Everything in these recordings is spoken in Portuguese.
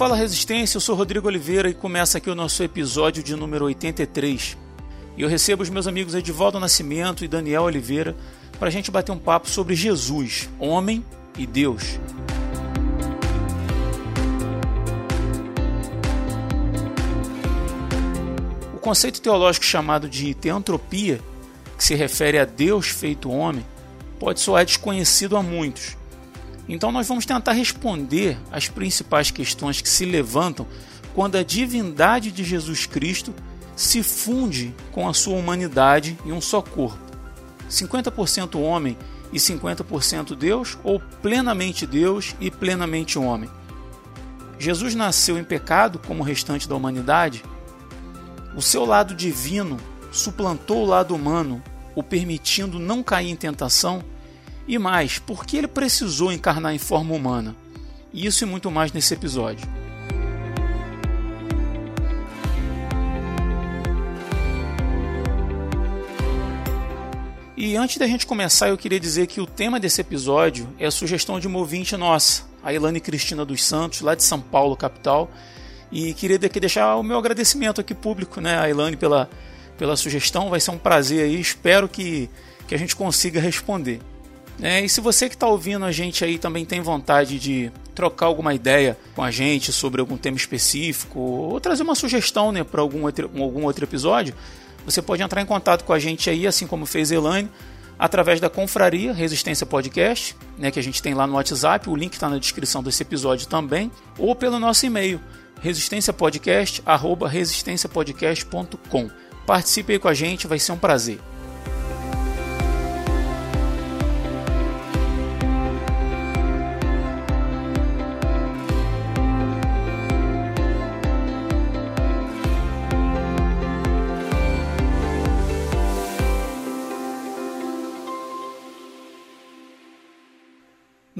Fala Resistência, eu sou Rodrigo Oliveira e começa aqui o nosso episódio de número 83. E eu recebo os meus amigos Edivaldo Nascimento e Daniel Oliveira para a gente bater um papo sobre Jesus, homem e Deus. O conceito teológico chamado de teantropia, que se refere a Deus feito homem, pode soar desconhecido a muitos. Então nós vamos tentar responder as principais questões que se levantam quando a divindade de Jesus Cristo se funde com a sua humanidade em um só corpo. 50% homem e 50% Deus ou plenamente Deus e plenamente homem? Jesus nasceu em pecado como o restante da humanidade? O seu lado divino suplantou o lado humano, o permitindo não cair em tentação? E mais, por que ele precisou encarnar em forma humana? Isso e muito mais nesse episódio. E antes da gente começar, eu queria dizer que o tema desse episódio é a sugestão de uma ouvinte nossa, a Ilane Cristina dos Santos, lá de São Paulo, capital. E queria deixar o meu agradecimento aqui público, né, a pela, pela sugestão. Vai ser um prazer aí. Espero que, que a gente consiga responder. É, e se você que está ouvindo a gente aí também tem vontade de trocar alguma ideia com a gente sobre algum tema específico ou trazer uma sugestão né, para algum outro, algum outro episódio, você pode entrar em contato com a gente aí, assim como fez Elaine, através da Confraria Resistência Podcast, né, que a gente tem lá no WhatsApp, o link está na descrição desse episódio também, ou pelo nosso e-mail, resistenciapodcast.com. Participe aí com a gente, vai ser um prazer.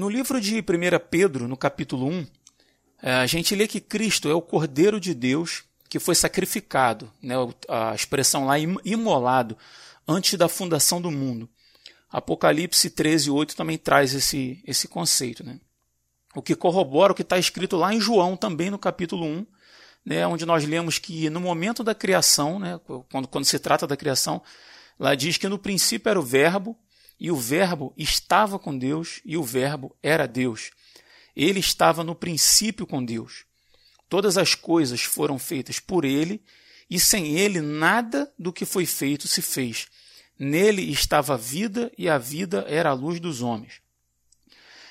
No livro de 1 Pedro, no capítulo 1, eh, a gente lê que Cristo é o Cordeiro de Deus que foi sacrificado, né, a expressão lá, imolado, antes da fundação do mundo. Apocalipse 13, 8 também traz esse, esse conceito. Né? O que corrobora o que está escrito lá em João, também no capítulo 1, né, onde nós lemos que no momento da criação, né, quando, quando se trata da criação, lá diz que no princípio era o Verbo, e o Verbo estava com Deus, e o Verbo era Deus. Ele estava no princípio com Deus. Todas as coisas foram feitas por ele, e sem ele nada do que foi feito se fez. Nele estava a vida, e a vida era a luz dos homens.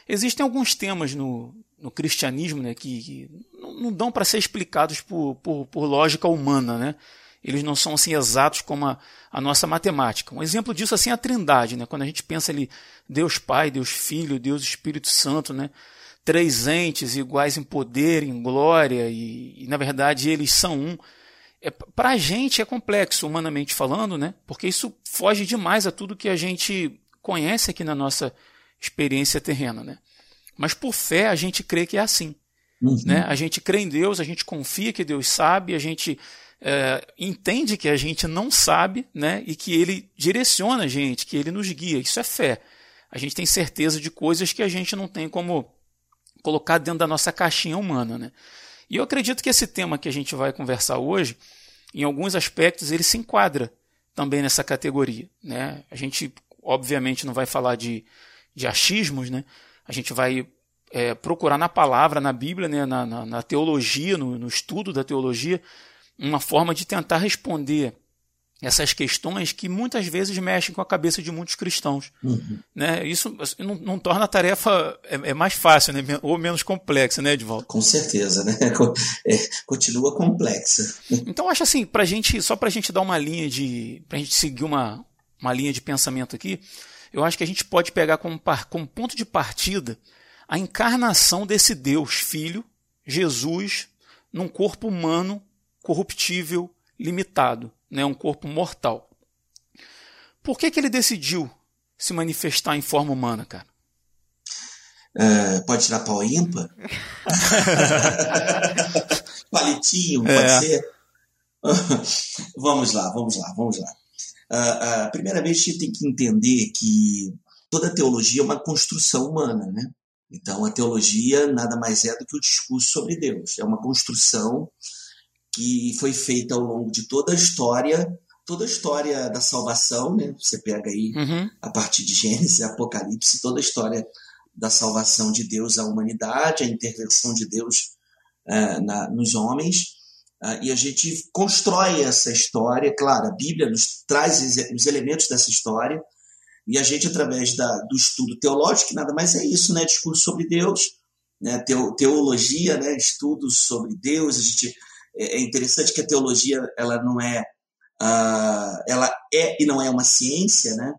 Existem alguns temas no, no cristianismo né, que, que não dão para ser explicados por, por, por lógica humana. Né? Eles não são assim exatos como a, a, nossa matemática. Um exemplo disso assim é a Trindade, né? Quando a gente pensa ali Deus Pai, Deus Filho, Deus Espírito Santo, né? Três entes iguais em poder, em glória e, e na verdade eles são um. É, Para a gente é complexo, humanamente falando, né? Porque isso foge demais a tudo que a gente conhece aqui na nossa experiência terrena, né? Mas por fé a gente crê que é assim. Uhum. Né? A gente crê em Deus, a gente confia que Deus sabe, a gente é, entende que a gente não sabe, né? E que ele direciona a gente, que ele nos guia. Isso é fé. A gente tem certeza de coisas que a gente não tem como colocar dentro da nossa caixinha humana, né? E eu acredito que esse tema que a gente vai conversar hoje, em alguns aspectos, ele se enquadra também nessa categoria, né? A gente, obviamente, não vai falar de, de achismos, né? A gente vai é, procurar na palavra, na Bíblia, né? na, na, na teologia, no, no estudo da teologia, uma forma de tentar responder essas questões que muitas vezes mexem com a cabeça de muitos cristãos. Uhum. Né? Isso não, não, torna a tarefa é, é, mais fácil né? ou menos complexa, né, Edvaldo? Com certeza, né? É, continua complexa. Então, acho assim, pra gente, só para a gente dar uma linha de. para a gente seguir uma, uma linha de pensamento aqui, eu acho que a gente pode pegar como, como ponto de partida a encarnação desse Deus Filho, Jesus, num corpo humano corruptível, limitado, né? um corpo mortal. Por que, que ele decidiu se manifestar em forma humana, cara? Uh, pode tirar pau ímpar? Palitinho, pode é. ser? vamos lá, vamos lá, vamos lá. Uh, uh, primeiramente, a gente tem que entender que toda teologia é uma construção humana, né? Então, a teologia nada mais é do que o discurso sobre Deus. É uma construção que foi feita ao longo de toda a história, toda a história da salvação, né? Você pega aí uhum. a partir de Gênesis, Apocalipse, toda a história da salvação de Deus à humanidade, a intervenção de Deus uh, na, nos homens. Uh, e a gente constrói essa história, claro, a Bíblia nos traz os elementos dessa história, e a gente, através da, do estudo teológico, que nada mais é isso, né? Discurso sobre Deus, né? teologia, né? estudos sobre Deus. A gente, é, é interessante que a teologia ela não é, uh, ela é e não é uma ciência, né?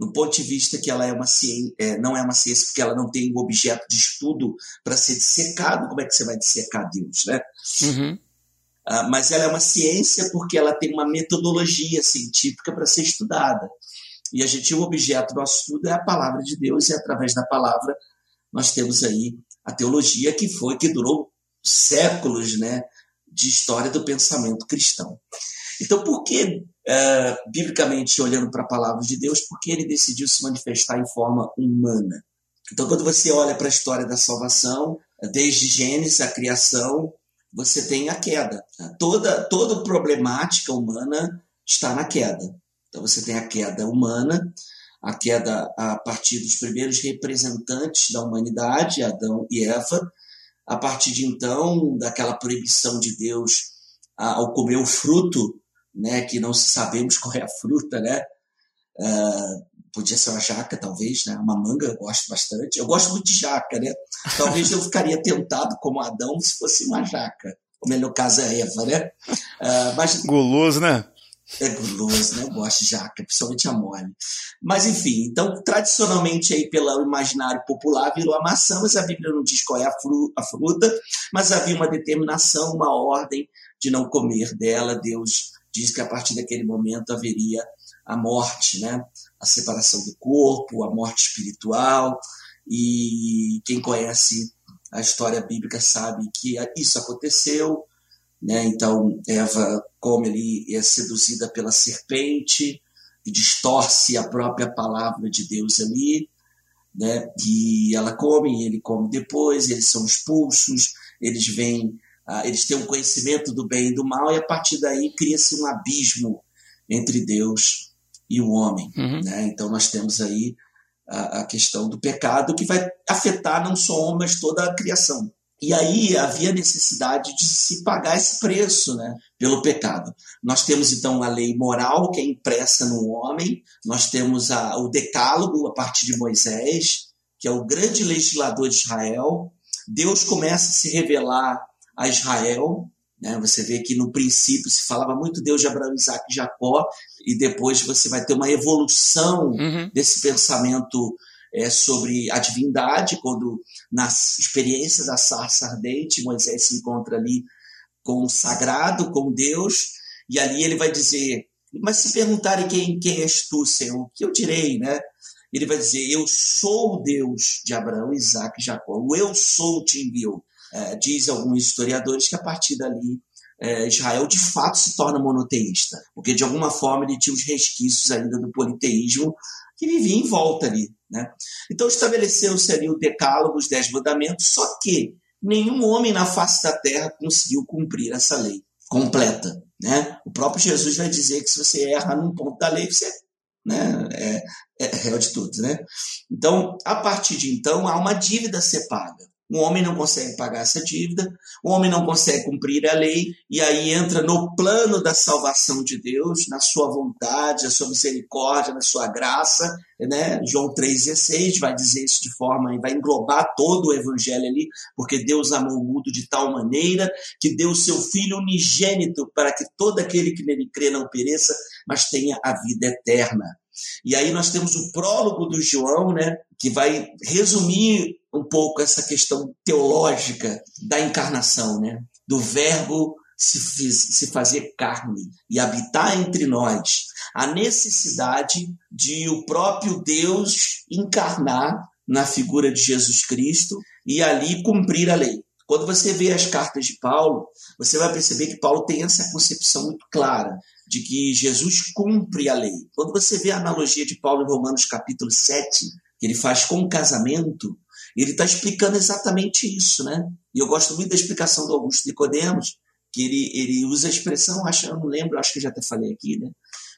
no ponto de vista que ela é uma ciência, é, não é uma ciência porque ela não tem um objeto de estudo para ser dissecado, como é que você vai dissecar Deus, né? Uhum. Uh, mas ela é uma ciência porque ela tem uma metodologia científica para ser estudada. E a gente, o objeto do nosso estudo é a palavra de Deus, e através da palavra nós temos aí a teologia que foi, que durou séculos né, de história do pensamento cristão. Então, por que, é, biblicamente, olhando para a palavra de Deus, por que ele decidiu se manifestar em forma humana? Então, quando você olha para a história da salvação, desde Gênesis, a criação, você tem a queda. Toda, toda problemática humana está na queda. Então você tem a queda humana, a queda a partir dos primeiros representantes da humanidade, Adão e Eva, a partir de então daquela proibição de Deus ao comer o fruto, né, que não sabemos qual é a fruta, né? Uh, podia ser uma jaca, talvez, né? Uma manga, eu gosto bastante. Eu gosto muito de jaca, né? Talvez eu ficaria tentado como Adão se fosse uma jaca. Como é no caso a Eva, né? Uh, mas... Guloso, né? É guloso, né? Eu gosto de jaca, principalmente a mole. Mas enfim, então tradicionalmente aí pelo imaginário popular virou a maçã, mas a Bíblia não diz qual é a, fru a fruta, mas havia uma determinação, uma ordem de não comer dela. Deus diz que a partir daquele momento haveria a morte, né? A separação do corpo, a morte espiritual. E quem conhece a história bíblica sabe que isso aconteceu né? Então, Eva come ali, é seduzida pela serpente, e distorce a própria palavra de Deus ali, né? e ela come, ele come depois, eles são expulsos, eles vêm, ah, eles têm um conhecimento do bem e do mal, e a partir daí cria-se um abismo entre Deus e o homem. Uhum. Né? Então, nós temos aí a, a questão do pecado que vai afetar não só o homem, mas toda a criação. E aí havia necessidade de se pagar esse preço né, pelo pecado. Nós temos então a lei moral, que é impressa no homem, nós temos a, o decálogo a partir de Moisés, que é o grande legislador de Israel. Deus começa a se revelar a Israel. Né? Você vê que no princípio se falava muito Deus de Abraão, Isaac e Jacó, e depois você vai ter uma evolução uhum. desse pensamento é, sobre a divindade, quando na experiência da sarça ardente, Moisés se encontra ali com o sagrado, com Deus, e ali ele vai dizer, mas se perguntarem quem, quem és tu, Senhor, o que eu direi, né? Ele vai dizer, eu sou o Deus de Abraão, Isaac e Jacó, o eu sou te enviou. É, diz alguns historiadores que a partir dali é, Israel de fato se torna monoteísta, porque de alguma forma ele tinha os resquícios ainda do politeísmo que vivia em volta ali. Né? Então estabeleceu-se ali o decálogo, os dez mandamentos, só que nenhum homem na face da terra conseguiu cumprir essa lei completa. Né? O próprio Jesus vai dizer que se você erra num ponto da lei, você né, é, é réu de tudo. Né? Então, a partir de então, há uma dívida a ser paga. O homem não consegue pagar essa dívida, o homem não consegue cumprir a lei, e aí entra no plano da salvação de Deus, na sua vontade, na sua misericórdia, na sua graça. Né? João 3,16 vai dizer isso de forma, vai englobar todo o evangelho ali, porque Deus amou o mundo de tal maneira que deu o seu Filho unigênito para que todo aquele que nele crê não pereça, mas tenha a vida eterna. E aí nós temos o prólogo do João, né, que vai resumir um pouco essa questão teológica da encarnação, né, do verbo se, se fazer carne e habitar entre nós. A necessidade de o próprio Deus encarnar na figura de Jesus Cristo e ali cumprir a lei. Quando você vê as cartas de Paulo, você vai perceber que Paulo tem essa concepção muito clara de que Jesus cumpre a lei. Quando você vê a analogia de Paulo em Romanos capítulo 7, que ele faz com o casamento, ele está explicando exatamente isso, né? E eu gosto muito da explicação do Augusto Nicodemos, que ele, ele usa a expressão, acho, eu não lembro, acho que já até falei aqui, né?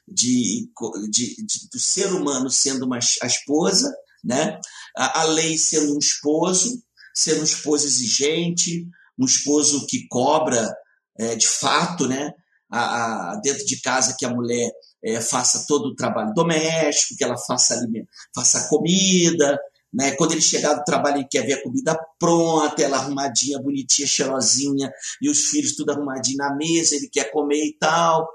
De, de, de do ser humano sendo uma, a esposa, né? A, a lei sendo um esposo, sendo um esposo exigente, um esposo que cobra é, de fato, né? A, a, dentro de casa que a mulher é, faça todo o trabalho doméstico, que ela faça, faça comida, né? Quando ele chegar do trabalho, ele quer ver a comida pronta, ela arrumadinha, bonitinha, cheirosinha, e os filhos tudo arrumadinho na mesa, ele quer comer e tal.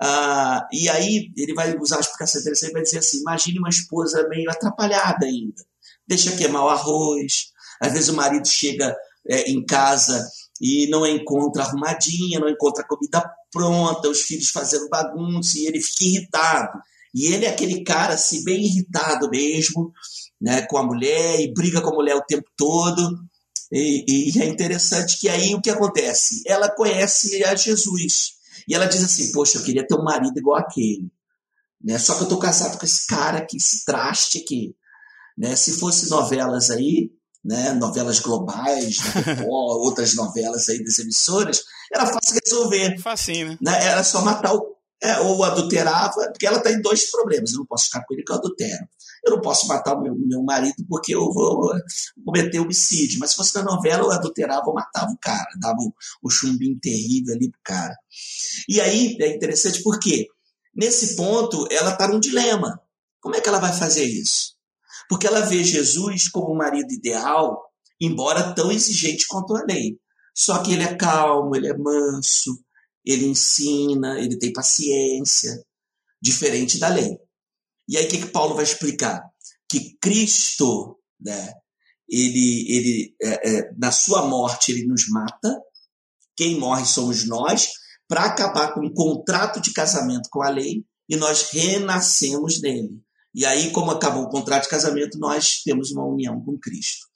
Ah, e aí ele vai usar a explicação interessante, vai dizer assim: imagine uma esposa meio atrapalhada ainda, deixa queimar o arroz. Às vezes o marido chega é, em casa e não encontra arrumadinha, não encontra comida pronta, os filhos fazendo bagunça e ele fica irritado. E ele é aquele cara assim, bem irritado mesmo, né, com a mulher e briga com a mulher o tempo todo. E, e, é interessante que aí o que acontece? Ela conhece a Jesus e ela diz assim: Poxa, eu queria ter um marido igual aquele. Né? Só que eu tô casado com esse cara aqui, esse traste aqui. Né? Se fosse novelas aí, né, novelas globais, outras novelas aí das emissoras, era fácil resolver. Facinho, né? né? Era só matar o. É, ou adulterava, porque ela tem dois problemas. Eu não posso ficar com ele que eu adultero. Eu não posso matar o meu, meu marido porque eu vou cometer homicídio. Mas se fosse na novela, eu adulterava ou matava o cara, dava o, o chumbinho terrível ali pro cara. E aí é interessante porque, nesse ponto, ela está num dilema. Como é que ela vai fazer isso? Porque ela vê Jesus como um marido ideal, embora tão exigente quanto a lei. Só que ele é calmo, ele é manso, ele ensina, ele tem paciência, diferente da lei. E aí o que, que Paulo vai explicar? Que Cristo, né, ele, ele é, é, na sua morte, ele nos mata, quem morre somos nós, para acabar com o um contrato de casamento com a lei, e nós renascemos nele. E aí, como acabou o contrato de casamento, nós temos uma união com Cristo.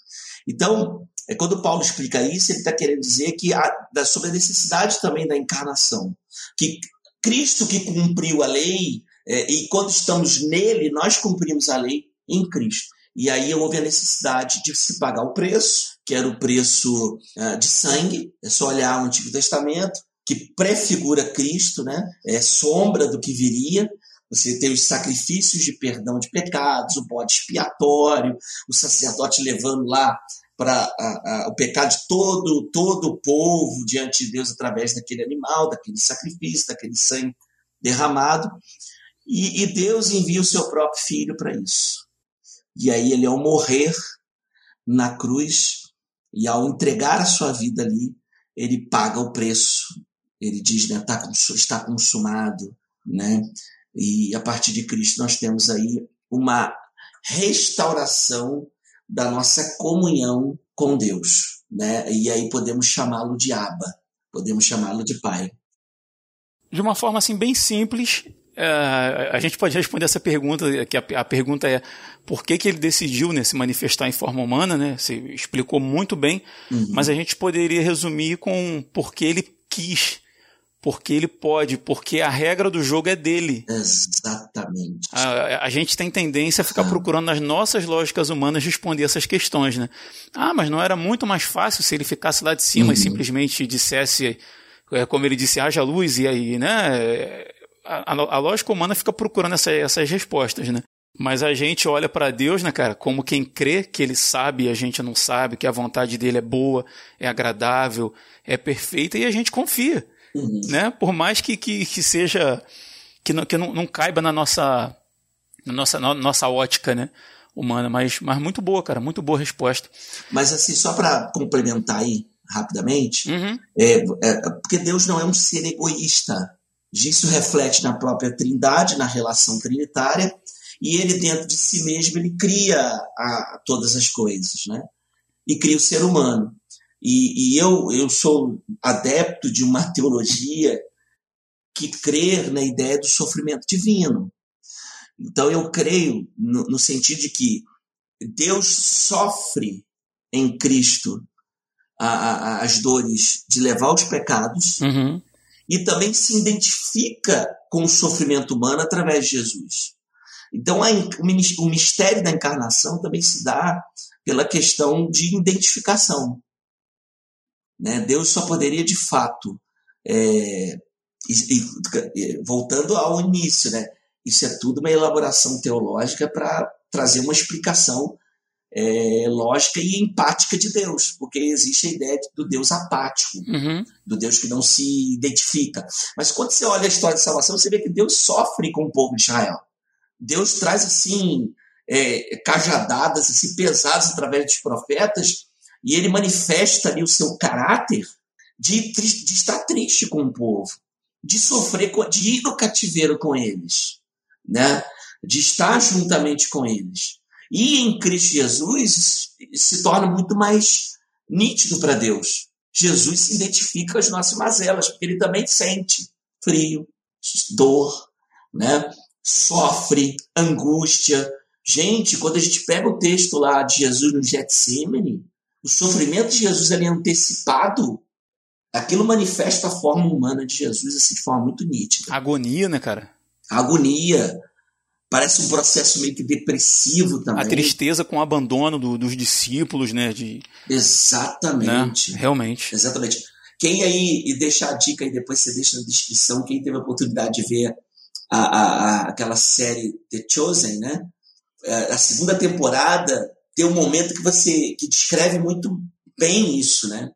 Então, é quando Paulo explica isso, ele está querendo dizer que há, sobre a necessidade também da encarnação, que Cristo que cumpriu a lei é, e quando estamos nele, nós cumprimos a lei em Cristo. E aí houve a necessidade de se pagar o preço, que era o preço uh, de sangue. É só olhar o Antigo Testamento, que prefigura Cristo, né? é sombra do que viria. Você tem os sacrifícios de perdão de pecados, o bode expiatório, o sacerdote levando lá para o pecado de todo, todo o povo diante de Deus através daquele animal, daquele sacrifício, daquele sangue derramado. E, e Deus envia o seu próprio filho para isso. E aí ele, ao morrer na cruz e ao entregar a sua vida ali, ele paga o preço. Ele diz, né, tá, está consumado, né? E a partir de Cristo nós temos aí uma restauração da nossa comunhão com Deus, né? E aí podemos chamá-lo de Abba, podemos chamá-lo de Pai. De uma forma assim bem simples, é, a gente pode responder essa pergunta, que a, a, pergunta é por que, que ele decidiu né, se manifestar em forma humana, né? Você explicou muito bem, uhum. mas a gente poderia resumir com por que ele quis porque ele pode, porque a regra do jogo é dele. Exatamente. A, a gente tem tendência a ficar ah. procurando nas nossas lógicas humanas responder essas questões, né? Ah, mas não era muito mais fácil se ele ficasse lá de cima uhum. e simplesmente dissesse, é, como ele disse, haja luz e aí, né? A, a, a lógica humana fica procurando essa, essas respostas, né? Mas a gente olha para Deus, né, cara, como quem crê que ele sabe e a gente não sabe, que a vontade dele é boa, é agradável, é perfeita e a gente confia. Uhum. Né? Por mais que, que, que seja. que, não, que não, não caiba na nossa, na nossa, na nossa ótica né? humana, mas, mas muito boa, cara, muito boa resposta. Mas assim, só para complementar aí rapidamente, uhum. é, é, porque Deus não é um ser egoísta. Isso reflete na própria Trindade, na relação trinitária, e ele dentro de si mesmo ele cria a, todas as coisas, né? E cria o ser humano. E, e eu, eu sou adepto de uma teologia que crê na ideia do sofrimento divino. Então eu creio no, no sentido de que Deus sofre em Cristo a, a, as dores de levar os pecados uhum. e também se identifica com o sofrimento humano através de Jesus. Então, a, o mistério da encarnação também se dá pela questão de identificação. Né? Deus só poderia, de fato, é, e, e, voltando ao início, né? isso é tudo uma elaboração teológica para trazer uma explicação é, lógica e empática de Deus, porque existe a ideia do Deus apático, uhum. do Deus que não se identifica. Mas quando você olha a história de salvação, você vê que Deus sofre com o povo de Israel. Deus traz assim é, cajadadas assim, pesadas através dos profetas e ele manifesta ali o seu caráter de, de estar triste com o povo, de sofrer, de ir no cativeiro com eles, né? de estar juntamente com eles. E em Cristo Jesus se torna muito mais nítido para Deus. Jesus se identifica com as nossas mazelas, porque ele também sente frio, dor, né? sofre, angústia. Gente, quando a gente pega o texto lá de Jesus no Getsemane, o sofrimento de Jesus ali é antecipado, aquilo manifesta a forma humana de Jesus assim, de forma muito nítida. Agonia, né, cara? Agonia. Parece um processo meio que depressivo também. A tristeza com o abandono do, dos discípulos, né? De, Exatamente. Né? Realmente. Exatamente. Quem aí, e deixa a dica aí, depois você deixa na descrição, quem teve a oportunidade de ver a, a, a aquela série The Chosen, né? É, a segunda temporada tem um momento que você que descreve muito bem isso, né?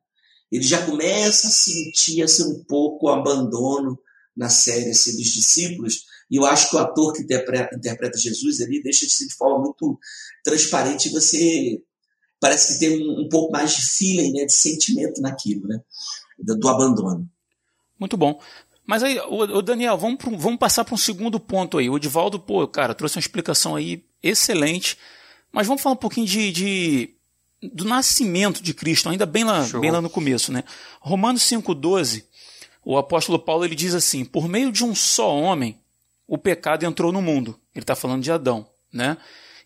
Ele já começa a sentir assim, um pouco o abandono na série assim, dos discípulos, e eu acho que o ator que interpreta, Jesus ali deixa de ser de forma muito transparente. Você parece que tem um, um pouco mais de feeling, né, de sentimento naquilo, né, do, do abandono. Muito bom. Mas aí, o, Daniel, vamos, pro, vamos passar para um segundo ponto aí. O Edivaldo, pô, cara, trouxe uma explicação aí excelente. Mas vamos falar um pouquinho de, de do nascimento de Cristo, ainda bem lá, bem lá no começo, né? Romanos 5,12, o apóstolo Paulo ele diz assim: por meio de um só homem, o pecado entrou no mundo. Ele está falando de Adão, né?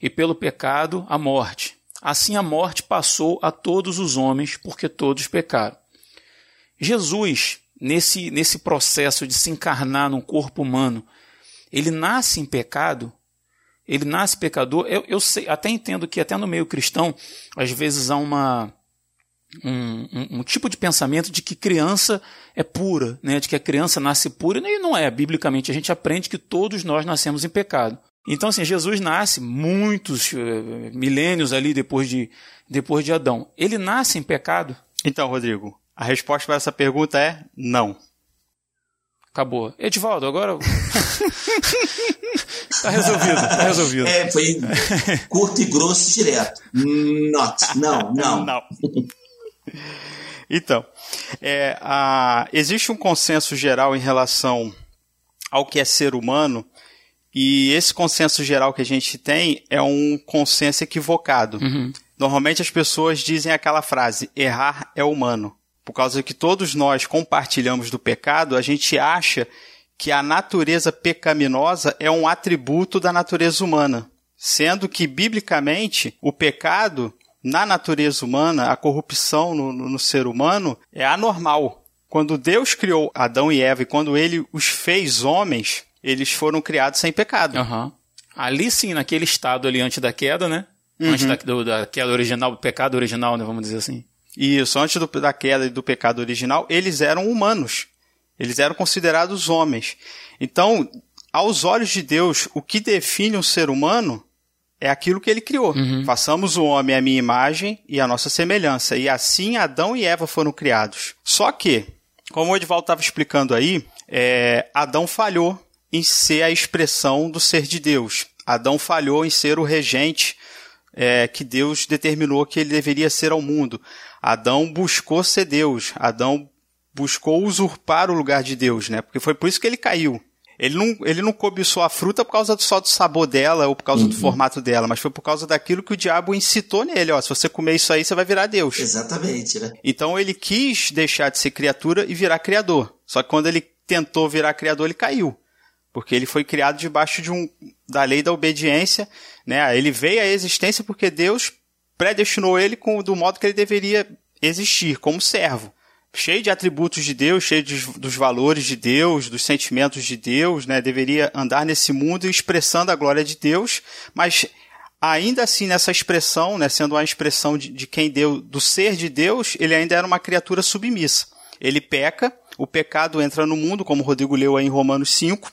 E pelo pecado, a morte. Assim a morte passou a todos os homens, porque todos pecaram. Jesus, nesse, nesse processo de se encarnar num corpo humano, ele nasce em pecado, ele nasce pecador. Eu, eu sei, até entendo que até no meio cristão, às vezes há uma, um, um, um, tipo de pensamento de que criança é pura, né? de que a criança nasce pura, e não é. Biblicamente, a gente aprende que todos nós nascemos em pecado. Então, assim, Jesus nasce muitos uh, milênios ali depois de, depois de Adão. Ele nasce em pecado? Então, Rodrigo, a resposta para essa pergunta é não. Acabou. Edivaldo, agora. tá resolvido, tá resolvido. É, foi curto e grosso direto. Not. Não, não. Não. Então, é, a, existe um consenso geral em relação ao que é ser humano, e esse consenso geral que a gente tem é um consenso equivocado. Uhum. Normalmente as pessoas dizem aquela frase: errar é humano. Por causa que todos nós compartilhamos do pecado, a gente acha que a natureza pecaminosa é um atributo da natureza humana. Sendo que, biblicamente, o pecado na natureza humana, a corrupção no, no, no ser humano é anormal. Quando Deus criou Adão e Eva e quando ele os fez homens, eles foram criados sem pecado. Uhum. Ali sim, naquele estado ali antes da queda, né? Uhum. Antes da, do, da, queda original, do pecado original, né? Vamos dizer assim. Isso, antes do, da queda e do pecado original, eles eram humanos. Eles eram considerados homens. Então, aos olhos de Deus, o que define um ser humano é aquilo que ele criou. Uhum. Façamos o homem à minha imagem e à nossa semelhança. E assim Adão e Eva foram criados. Só que, como o Edvaldo estava explicando aí, é, Adão falhou em ser a expressão do ser de Deus. Adão falhou em ser o regente é, que Deus determinou que ele deveria ser ao mundo. Adão buscou ser Deus. Adão buscou usurpar o lugar de Deus, né? Porque foi por isso que ele caiu. Ele não, ele não cobiçou a fruta por causa só do sabor dela ou por causa uhum. do formato dela, mas foi por causa daquilo que o diabo incitou nele. Ó, se você comer isso aí, você vai virar Deus. Exatamente, né? Então ele quis deixar de ser criatura e virar criador. Só que quando ele tentou virar criador, ele caiu. Porque ele foi criado debaixo de um, da lei da obediência. Né? Ele veio à existência porque Deus predestinou ele com, do modo que ele deveria existir, como servo. cheio de atributos de Deus, cheio de, dos valores de Deus, dos sentimentos de Deus, né? Deveria andar nesse mundo expressando a glória de Deus, mas ainda assim nessa expressão, né, sendo uma expressão de, de quem deu, do ser de Deus, ele ainda era uma criatura submissa. Ele peca, o pecado entra no mundo, como Rodrigo leu aí em Romanos 5.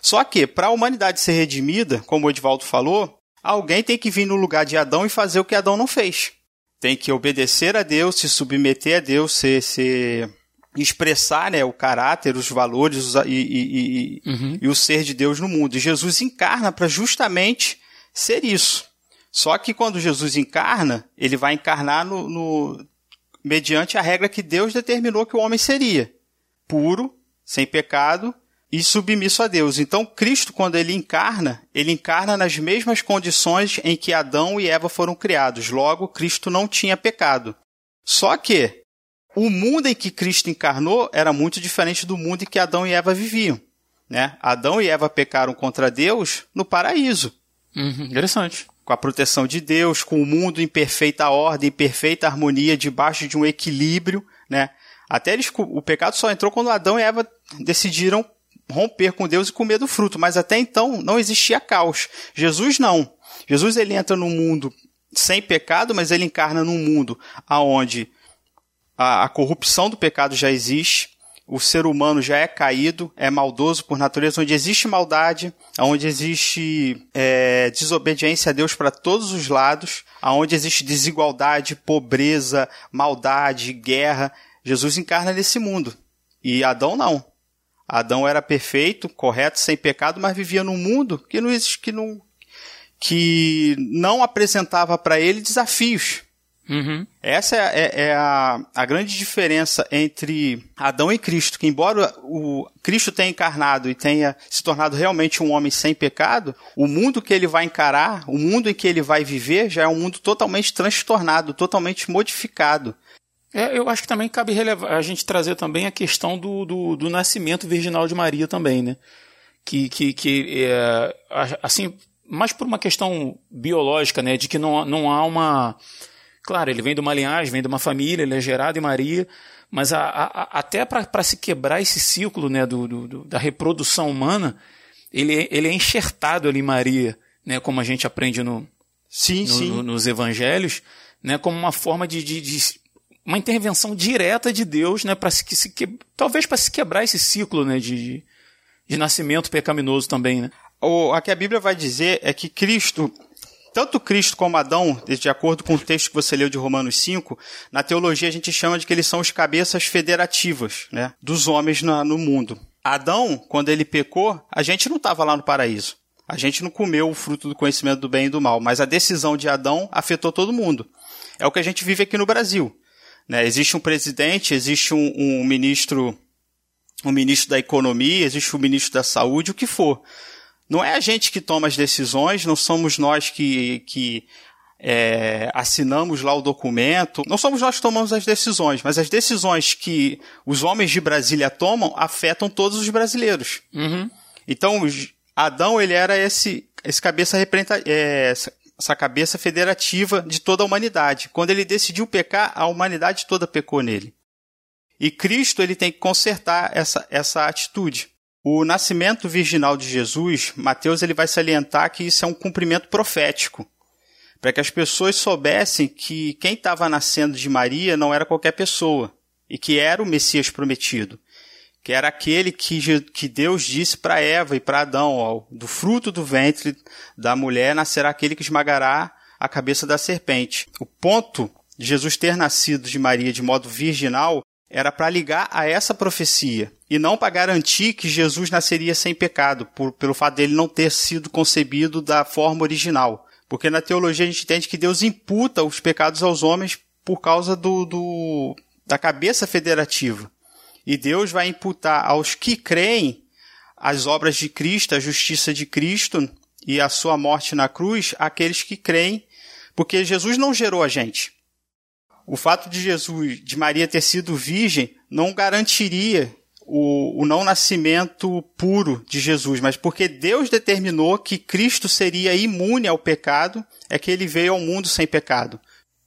Só que, para a humanidade ser redimida, como o Edvaldo falou, alguém tem que vir no lugar de Adão e fazer o que Adão não fez. Tem que obedecer a Deus, se submeter a Deus, se, se expressar né, o caráter, os valores e, e, e, uhum. e o ser de Deus no mundo. E Jesus encarna para justamente ser isso. Só que quando Jesus encarna, ele vai encarnar no, no, mediante a regra que Deus determinou que o homem seria: puro, sem pecado e submisso a Deus. Então, Cristo, quando ele encarna, ele encarna nas mesmas condições em que Adão e Eva foram criados. Logo, Cristo não tinha pecado. Só que o mundo em que Cristo encarnou era muito diferente do mundo em que Adão e Eva viviam. Né? Adão e Eva pecaram contra Deus no paraíso. Uhum, interessante. Com a proteção de Deus, com o mundo em perfeita ordem, em perfeita harmonia, debaixo de um equilíbrio, né? Até eles, o pecado só entrou quando Adão e Eva decidiram romper com Deus e comer do fruto, mas até então não existia caos. Jesus não. Jesus ele entra no mundo sem pecado, mas ele encarna num mundo aonde a, a corrupção do pecado já existe, o ser humano já é caído, é maldoso por natureza, onde existe maldade, onde existe é, desobediência a Deus para todos os lados, onde existe desigualdade, pobreza, maldade, guerra. Jesus encarna nesse mundo. E Adão não. Adão era perfeito, correto, sem pecado, mas vivia num mundo que não, que não, que não apresentava para ele desafios. Uhum. Essa é, é, é, a, a grande diferença entre Adão e Cristo, que embora o Cristo tenha encarnado e tenha se tornado realmente um homem sem pecado, o mundo que ele vai encarar, o mundo em que ele vai viver, já é um mundo totalmente transtornado, totalmente modificado. É, eu acho que também cabe a gente trazer também a questão do, do, do nascimento virginal de Maria também, né? Que, que, que é, assim, mais por uma questão biológica, né? De que não, não há uma Claro, ele vem de uma linhagem, vem de uma família, ele é gerado em Maria, mas a, a, até para se quebrar esse ciclo né, do, do, da reprodução humana, ele, ele é enxertado ali em Maria, né, como a gente aprende no, sim, no, sim. No, nos evangelhos, né, como uma forma de, de, de uma intervenção direta de Deus, né, para se, se que, talvez para se quebrar esse ciclo, né, de, de nascimento pecaminoso também, né? O a que a Bíblia vai dizer é que Cristo tanto Cristo como Adão, de acordo com o texto que você leu de Romanos 5, na teologia a gente chama de que eles são os cabeças federativas né, dos homens na, no mundo. Adão, quando ele pecou, a gente não estava lá no paraíso. A gente não comeu o fruto do conhecimento do bem e do mal, mas a decisão de Adão afetou todo mundo. É o que a gente vive aqui no Brasil. Né? Existe um presidente, existe um, um ministro, um ministro da economia, existe um ministro da saúde, o que for. Não é a gente que toma as decisões, não somos nós que, que é, assinamos lá o documento. Não somos nós que tomamos as decisões, mas as decisões que os homens de Brasília tomam afetam todos os brasileiros. Uhum. Então, Adão ele era esse, esse cabeça é, essa cabeça federativa de toda a humanidade. Quando ele decidiu pecar, a humanidade toda pecou nele. E Cristo ele tem que consertar essa, essa atitude. O nascimento virginal de Jesus, Mateus ele vai salientar que isso é um cumprimento profético, para que as pessoas soubessem que quem estava nascendo de Maria não era qualquer pessoa, e que era o Messias prometido, que era aquele que, que Deus disse para Eva e para Adão, ó, do fruto do ventre da mulher nascerá aquele que esmagará a cabeça da serpente. O ponto de Jesus ter nascido de Maria de modo virginal era para ligar a essa profecia e não para garantir que Jesus nasceria sem pecado, por, pelo fato dele não ter sido concebido da forma original. Porque na teologia a gente entende que Deus imputa os pecados aos homens por causa do, do da cabeça federativa. E Deus vai imputar aos que creem as obras de Cristo, a justiça de Cristo e a sua morte na cruz, aqueles que creem, porque Jesus não gerou a gente o fato de Jesus, de Maria ter sido virgem, não garantiria o, o não nascimento puro de Jesus, mas porque Deus determinou que Cristo seria imune ao pecado, é que ele veio ao mundo sem pecado.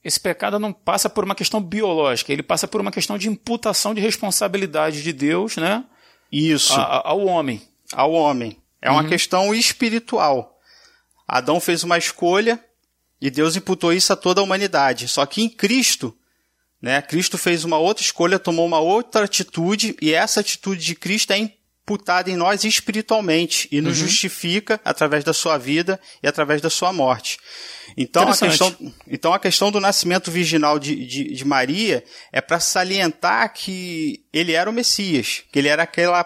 Esse pecado não passa por uma questão biológica, ele passa por uma questão de imputação de responsabilidade de Deus, né? Isso. A, ao homem. Ao homem. É uma uhum. questão espiritual. Adão fez uma escolha e Deus imputou isso a toda a humanidade. Só que em Cristo, né, Cristo fez uma outra escolha, tomou uma outra atitude e essa atitude de Cristo é imputada em nós espiritualmente e nos uhum. justifica através da sua vida e através da sua morte. Então a questão, então a questão do nascimento virginal de, de, de Maria é para salientar que ele era o Messias, que ele era aquela,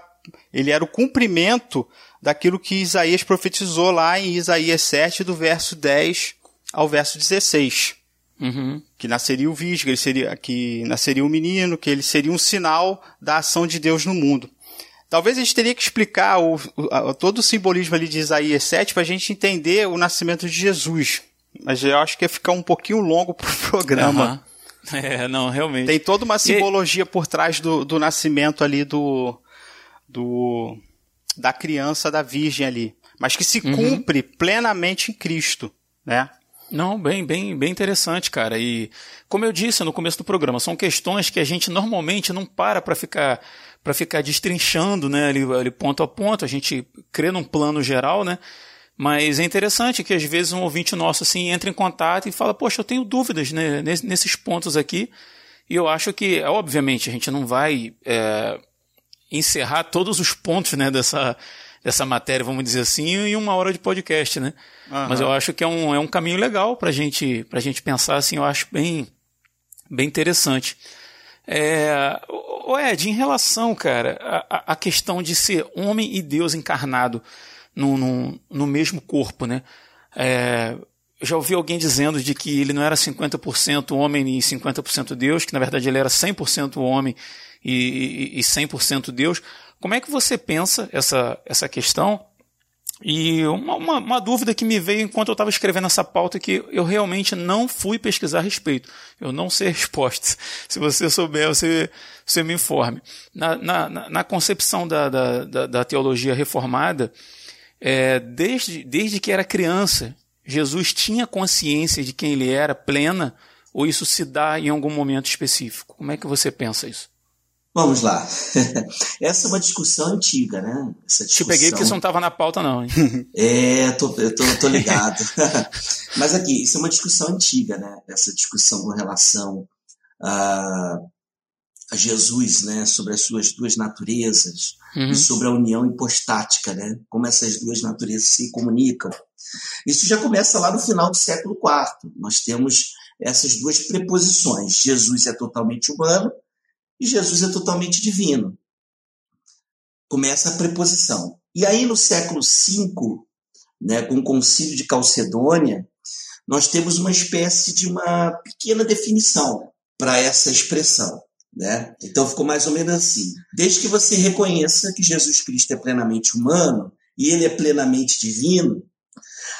ele era o cumprimento daquilo que Isaías profetizou lá em Isaías 7, do verso 10 ao verso 16. Uhum. Que nasceria o virgem, que, ele seria, que nasceria o menino, que ele seria um sinal da ação de Deus no mundo. Talvez a gente teria que explicar o, o, todo o simbolismo ali de Isaías 7 para a gente entender o nascimento de Jesus. Mas eu acho que ia ficar um pouquinho longo para o programa. Uhum. É, não, realmente. Tem toda uma simbologia e... por trás do, do nascimento ali do, do da criança, da virgem ali. Mas que se uhum. cumpre plenamente em Cristo, né? Não, bem, bem, bem interessante, cara. E como eu disse no começo do programa, são questões que a gente normalmente não para para ficar para ficar destrinchando, né, ali, ali ponto a ponto. A gente crê num plano geral, né? Mas é interessante que às vezes um ouvinte nosso assim entra em contato e fala: Poxa, eu tenho dúvidas né, nesses pontos aqui. E eu acho que, obviamente, a gente não vai é, encerrar todos os pontos né, dessa, dessa matéria, vamos dizer assim, em uma hora de podcast, né? Uhum. Mas eu acho que é um, é um caminho legal para gente, a gente pensar assim, eu acho bem, bem interessante. É, o Ed, em relação, cara, à questão de ser homem e Deus encarnado, no, no, no mesmo corpo, né? É, já ouvi alguém dizendo de que ele não era 50% homem e 50% Deus, que na verdade ele era 100% homem e, e, e 100% Deus. Como é que você pensa essa, essa questão? E uma, uma, uma, dúvida que me veio enquanto eu estava escrevendo essa pauta que eu realmente não fui pesquisar a respeito. Eu não sei a resposta. Se você souber, você, você me informe. Na, na, na concepção da, da, da, da teologia reformada, é, desde, desde que era criança, Jesus tinha consciência de quem ele era, plena, ou isso se dá em algum momento específico? Como é que você pensa isso? Vamos lá. Essa é uma discussão antiga, né? Essa discussão... Te peguei porque você não estava na pauta, não. Hein? é, tô, eu tô, tô ligado. Mas aqui, isso é uma discussão antiga, né? Essa discussão com relação a a Jesus, né, sobre as suas duas naturezas uhum. e sobre a união hipostática, né, como essas duas naturezas se comunicam. Isso já começa lá no final do século IV. Nós temos essas duas preposições: Jesus é totalmente humano e Jesus é totalmente divino. Começa a preposição. E aí no século V, né, com o Concílio de Calcedônia, nós temos uma espécie de uma pequena definição para essa expressão. Né? Então ficou mais ou menos assim. Desde que você reconheça que Jesus Cristo é plenamente humano e ele é plenamente divino,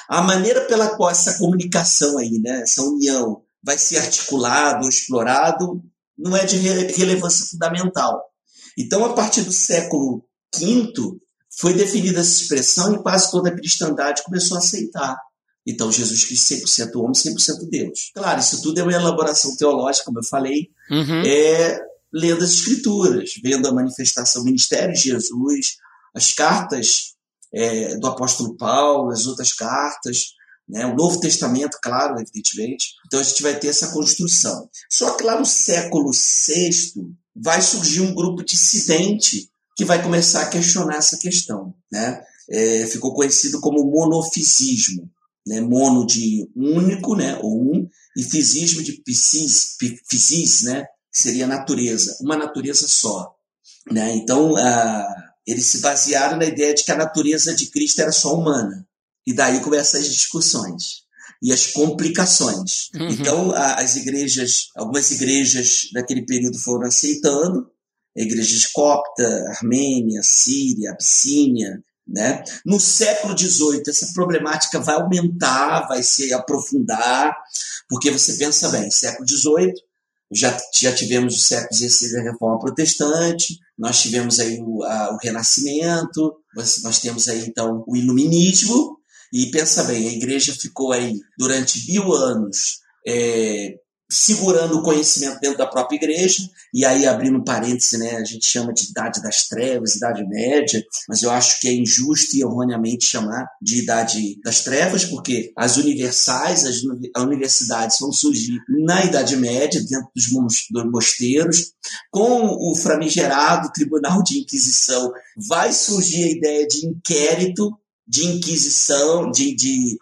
a maneira pela qual essa comunicação aí, né, essa união vai ser articulado ou explorado, não é de relevância fundamental. Então, a partir do século V, foi definida essa expressão e quase toda a cristandade começou a aceitar. Então, Jesus Cristo 100% homem, 100% Deus. Claro, isso tudo é uma elaboração teológica, como eu falei, uhum. é lendo as Escrituras, vendo a manifestação, o ministério de Jesus, as cartas é, do apóstolo Paulo, as outras cartas, né, o Novo Testamento, claro, evidentemente. Então, a gente vai ter essa construção. Só que lá no século VI vai surgir um grupo dissidente que vai começar a questionar essa questão. Né? É, ficou conhecido como monofisismo né, mono de único, né, ou um, e fisismo de psis, psis, né, que seria natureza, uma natureza só. Né? Então, uh, eles se basearam na ideia de que a natureza de Cristo era só humana. E daí começam as discussões e as complicações. Uhum. Então, as igrejas, algumas igrejas daquele período foram aceitando, igrejas copta, Armênia, Síria, Abissínia, né? No século XVIII, essa problemática vai aumentar, vai se aprofundar, porque você pensa bem, século XVIII, já, já tivemos o século XVI a Reforma Protestante, nós tivemos aí o, a, o Renascimento, nós, nós temos aí então o Iluminismo, e pensa bem, a igreja ficou aí durante mil anos é, segurando o conhecimento dentro da própria igreja, e aí abrindo um parêntese, né, a gente chama de idade das trevas, idade média, mas eu acho que é injusto e erroneamente chamar de idade das trevas, porque as universais, as universidades vão surgir na idade média, dentro dos mosteiros, com o framigerado Tribunal de Inquisição, vai surgir a ideia de inquérito, de inquisição, de, de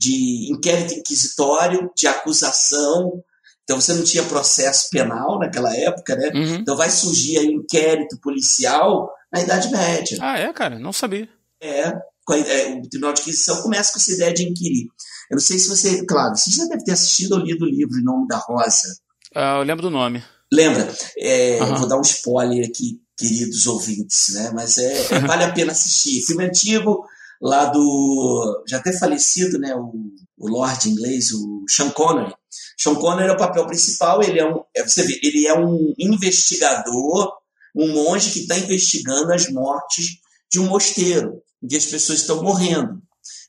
de inquérito inquisitório, de acusação, então você não tinha processo penal naquela época, né? Uhum. Então vai surgir aí um inquérito policial na Idade Média. Ah, é, cara? Não sabia. É, é, o Tribunal de Inquisição começa com essa ideia de inquirir. Eu não sei se você, claro, você já deve ter assistido ou lido o livro Em Nome da Rosa. Ah, eu lembro do nome. Lembra? É, uhum. Vou dar um spoiler aqui, queridos ouvintes, né? Mas é, é vale a pena assistir. Filme antigo, lá do já até falecido, né? O, o Lord inglês, o Sean Connery. Sean Connery é o papel principal, ele é um, é, você vê, ele é um investigador, um monge que está investigando as mortes de um mosteiro, em que as pessoas estão morrendo.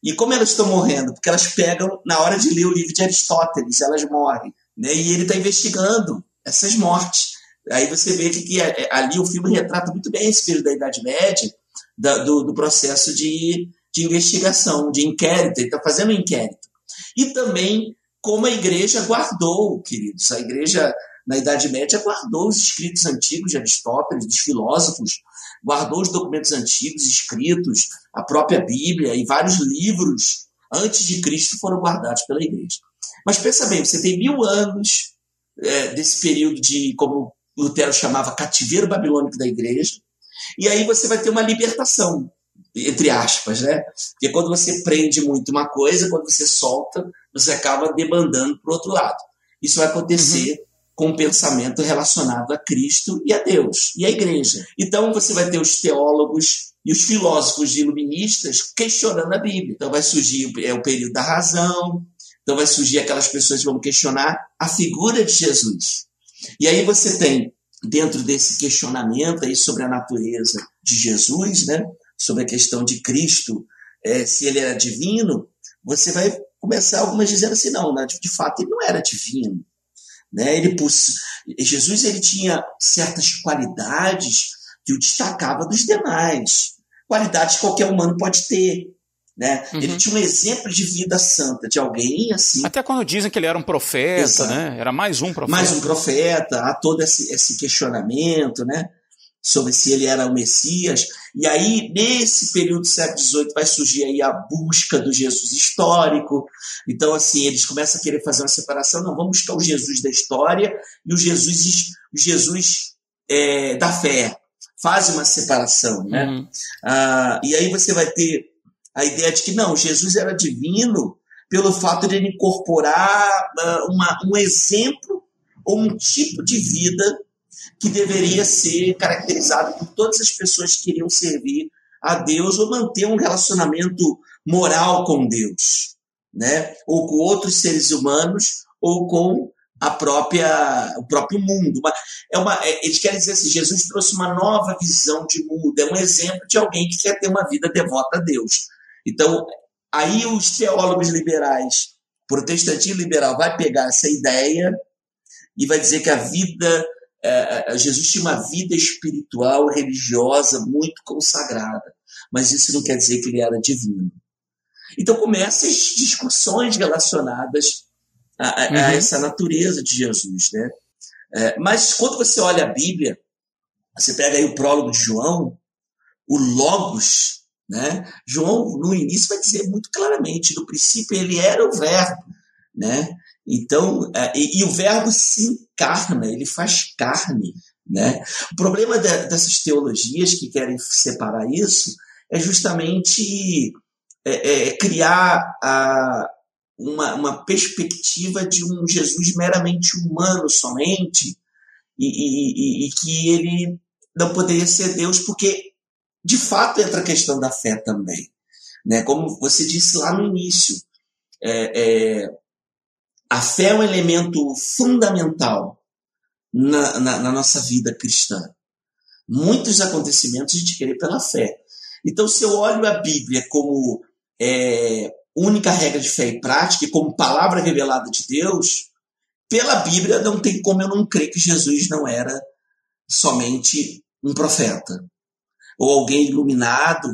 E como elas estão morrendo? Porque elas pegam, na hora de ler o livro de Aristóteles, elas morrem. Né? E ele está investigando essas mortes. Aí você vê que, que é, é, ali o filme retrata muito bem esse período da Idade Média, da, do, do, processo de, de investigação, de inquérito. Ele está fazendo um inquérito. E também como a igreja guardou, queridos. A igreja, na Idade Média, guardou os escritos antigos de Aristóteles, dos filósofos, guardou os documentos antigos escritos, a própria Bíblia e vários livros antes de Cristo foram guardados pela igreja. Mas pensa bem, você tem mil anos é, desse período de, como Lutero chamava, cativeiro babilônico da igreja, e aí você vai ter uma libertação entre aspas, né? Porque quando você prende muito uma coisa, quando você solta, você acaba demandando para o outro lado. Isso vai acontecer uhum. com o pensamento relacionado a Cristo e a Deus e a igreja. Então você vai ter os teólogos e os filósofos iluministas questionando a Bíblia. Então vai surgir é, o período da razão, então vai surgir aquelas pessoas que vão questionar a figura de Jesus. E aí você tem, dentro desse questionamento aí sobre a natureza de Jesus, né? Sobre a questão de Cristo, é, se ele era divino, você vai começar algumas dizendo assim, não, né, de fato ele não era divino. Né? Ele, Jesus ele tinha certas qualidades que o destacava dos demais. Qualidades que qualquer humano pode ter. Né? Uhum. Ele tinha um exemplo de vida santa de alguém assim. Até quando dizem que ele era um profeta, Exato. né? Era mais um profeta. Mais um profeta, há todo esse, esse questionamento, né? Sobre se ele era o Messias. E aí, nesse período do século XVIII, vai surgir aí a busca do Jesus histórico. Então, assim, eles começam a querer fazer uma separação. Não, vamos buscar o Jesus da história e o Jesus, o Jesus é, da fé. Faz uma separação, né? Uhum. Ah, e aí você vai ter a ideia de que, não, Jesus era divino pelo fato de ele incorporar uh, uma, um exemplo ou um tipo de vida que deveria ser caracterizado por todas as pessoas que queriam servir a Deus ou manter um relacionamento moral com Deus, né? Ou com outros seres humanos ou com a própria o próprio mundo. é uma, é, eles dizer assim, Jesus trouxe uma nova visão de mundo, é um exemplo de alguém que quer ter uma vida devota a Deus. Então, aí os teólogos liberais, protestantismo liberal vai pegar essa ideia e vai dizer que a vida é, é, Jesus tinha uma vida espiritual, religiosa muito consagrada, mas isso não quer dizer que ele era divino. Então começam as discussões relacionadas a, a, uhum. a essa natureza de Jesus, né? É, mas quando você olha a Bíblia, você pega aí o prólogo de João, o Logos, né? João no início vai dizer muito claramente, no princípio ele era o Verbo, né? Então, é, e, e, o verbo se encarna, ele faz carne. Né? O problema de, dessas teologias que querem separar isso é justamente é, é, criar a, uma, uma perspectiva de um Jesus meramente humano somente e, e, e, que ele não poderia ser Deus, porque de fato entra a questão da fé também. Né? Como você disse lá no início, é, é, a fé é um elemento fundamental na, na, na nossa vida cristã. Muitos acontecimentos a gente querer pela fé. Então, se eu olho a Bíblia como é, única regra de fé e prática, e como palavra revelada de Deus, pela Bíblia não tem como eu não crer que Jesus não era somente um profeta, ou alguém iluminado,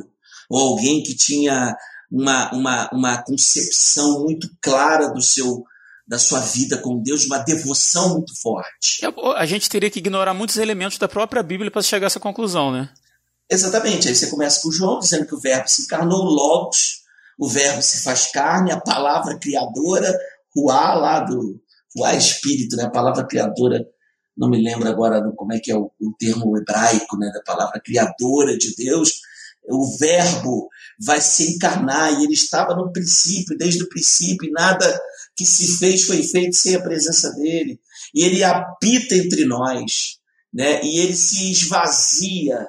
ou alguém que tinha uma, uma, uma concepção muito clara do seu da sua vida com Deus, uma devoção muito forte. A gente teria que ignorar muitos elementos da própria Bíblia para chegar a essa conclusão, né? Exatamente. Aí você começa com João dizendo que o Verbo se encarnou, Logos, o Verbo se faz carne, a palavra criadora, Ruá lá do Ruá é Espírito, né? A palavra criadora, não me lembro agora como é que é o, o termo hebraico, né? Da palavra criadora de Deus. O Verbo vai se encarnar e ele estava no princípio, desde o princípio, e nada que se fez foi feito sem a presença dele. E ele habita entre nós, né? E ele se esvazia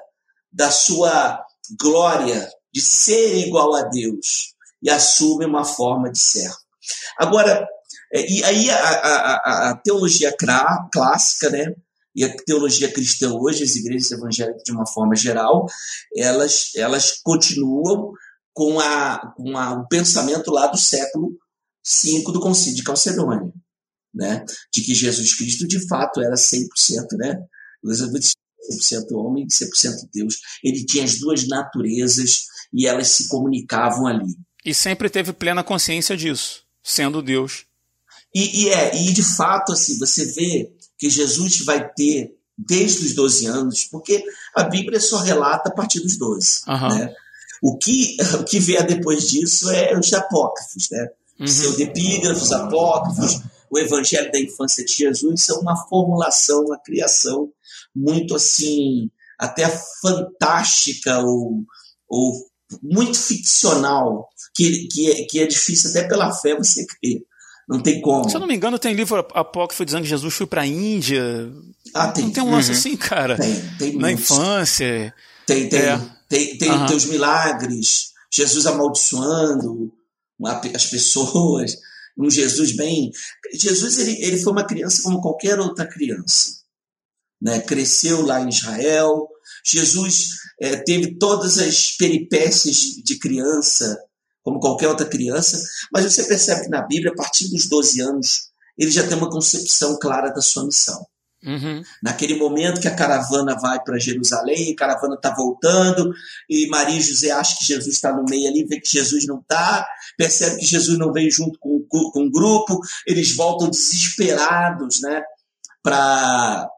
da sua glória de ser igual a Deus e assume uma forma de servo. Agora, é, e aí a, a, a teologia clássica, né? E a teologia cristã hoje, as igrejas evangélicas de uma forma geral, elas, elas continuam com, a, com a, o pensamento lá do século 5 do Concílio de Calcedônia, né? de que Jesus Cristo de fato era 100%, né? 100% homem e 100% Deus. Ele tinha as duas naturezas e elas se comunicavam ali. E sempre teve plena consciência disso, sendo Deus. E, e é, e de fato, assim, você vê que Jesus vai ter desde os 12 anos, porque a Bíblia só relata a partir dos 12. Uhum. Né? O, que, o que vier depois disso é os apócrifos, né? Uhum. pseudepígrafos, apócrifos, o evangelho da infância de Jesus são uma formulação, uma criação muito assim, até fantástica ou, ou muito ficcional, que, que, é, que é difícil até pela fé você crer. Não tem como. Se eu não me engano, tem livro apócrifo dizendo que Jesus foi para a Índia. Ah, tem. Não tem um lance uhum. assim, cara? Tem, tem Na muitos. infância. Tem, tem. É. Tem, tem, uhum. tem os milagres, Jesus amaldiçoando, as pessoas, um Jesus bem. Jesus ele, ele foi uma criança como qualquer outra criança. Né? Cresceu lá em Israel. Jesus é, teve todas as peripécias de criança, como qualquer outra criança, mas você percebe que na Bíblia, a partir dos 12 anos, ele já tem uma concepção clara da sua missão. Uhum. Naquele momento que a caravana vai para Jerusalém, a caravana está voltando, e Maria e José acham que Jesus está no meio ali, vê que Jesus não está, percebe que Jesus não veio junto com, com, com o grupo, eles voltam desesperados né, para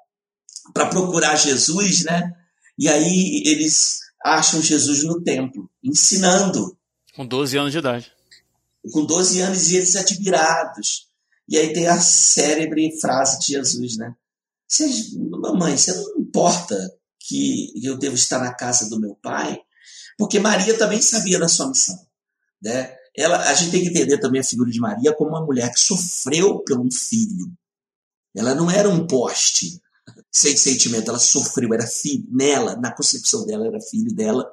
procurar Jesus, né? e aí eles acham Jesus no templo, ensinando. Com 12 anos de idade. Com 12 anos e eles admirados. E aí tem a célebre frase de Jesus, né? Você, mamãe, você não importa que eu devo estar na casa do meu pai? Porque Maria também sabia da sua missão. Né? Ela, a gente tem que entender também a figura de Maria como uma mulher que sofreu por um filho. Ela não era um poste sem sentimento, ela sofreu, era filho nela, na concepção dela, era filho dela,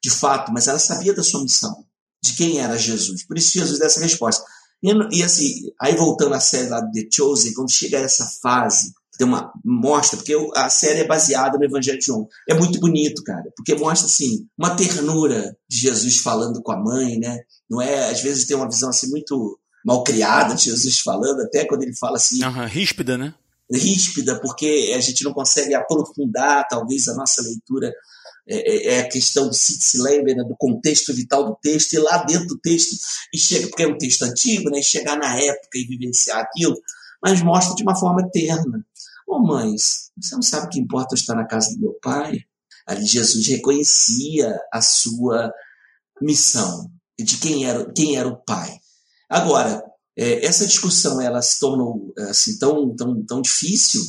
de fato, mas ela sabia da sua missão, de quem era Jesus. Por isso Jesus dessa resposta. E, e assim, aí voltando à série lá do The Chosen, quando chega a essa fase tem uma mostra, porque a série é baseada no Evangelho de João. É muito bonito, cara, porque mostra assim uma ternura de Jesus falando com a mãe, né? Não é, às vezes tem uma visão assim muito mal criada de Jesus falando, até quando ele fala assim, uhum, ríspida, né? Ríspida, porque a gente não consegue aprofundar, talvez a nossa leitura é, é, é a questão de se lembra né, do contexto vital do texto e lá dentro do texto e chega porque é um texto antigo, né? Chegar na época e vivenciar aquilo, mas mostra de uma forma eterna. Ô oh, mães, você não sabe que importa eu estar na casa do meu pai? Ali Jesus reconhecia a sua missão, de quem era, quem era o pai. Agora, é, essa discussão ela se tornou assim, tão, tão, tão difícil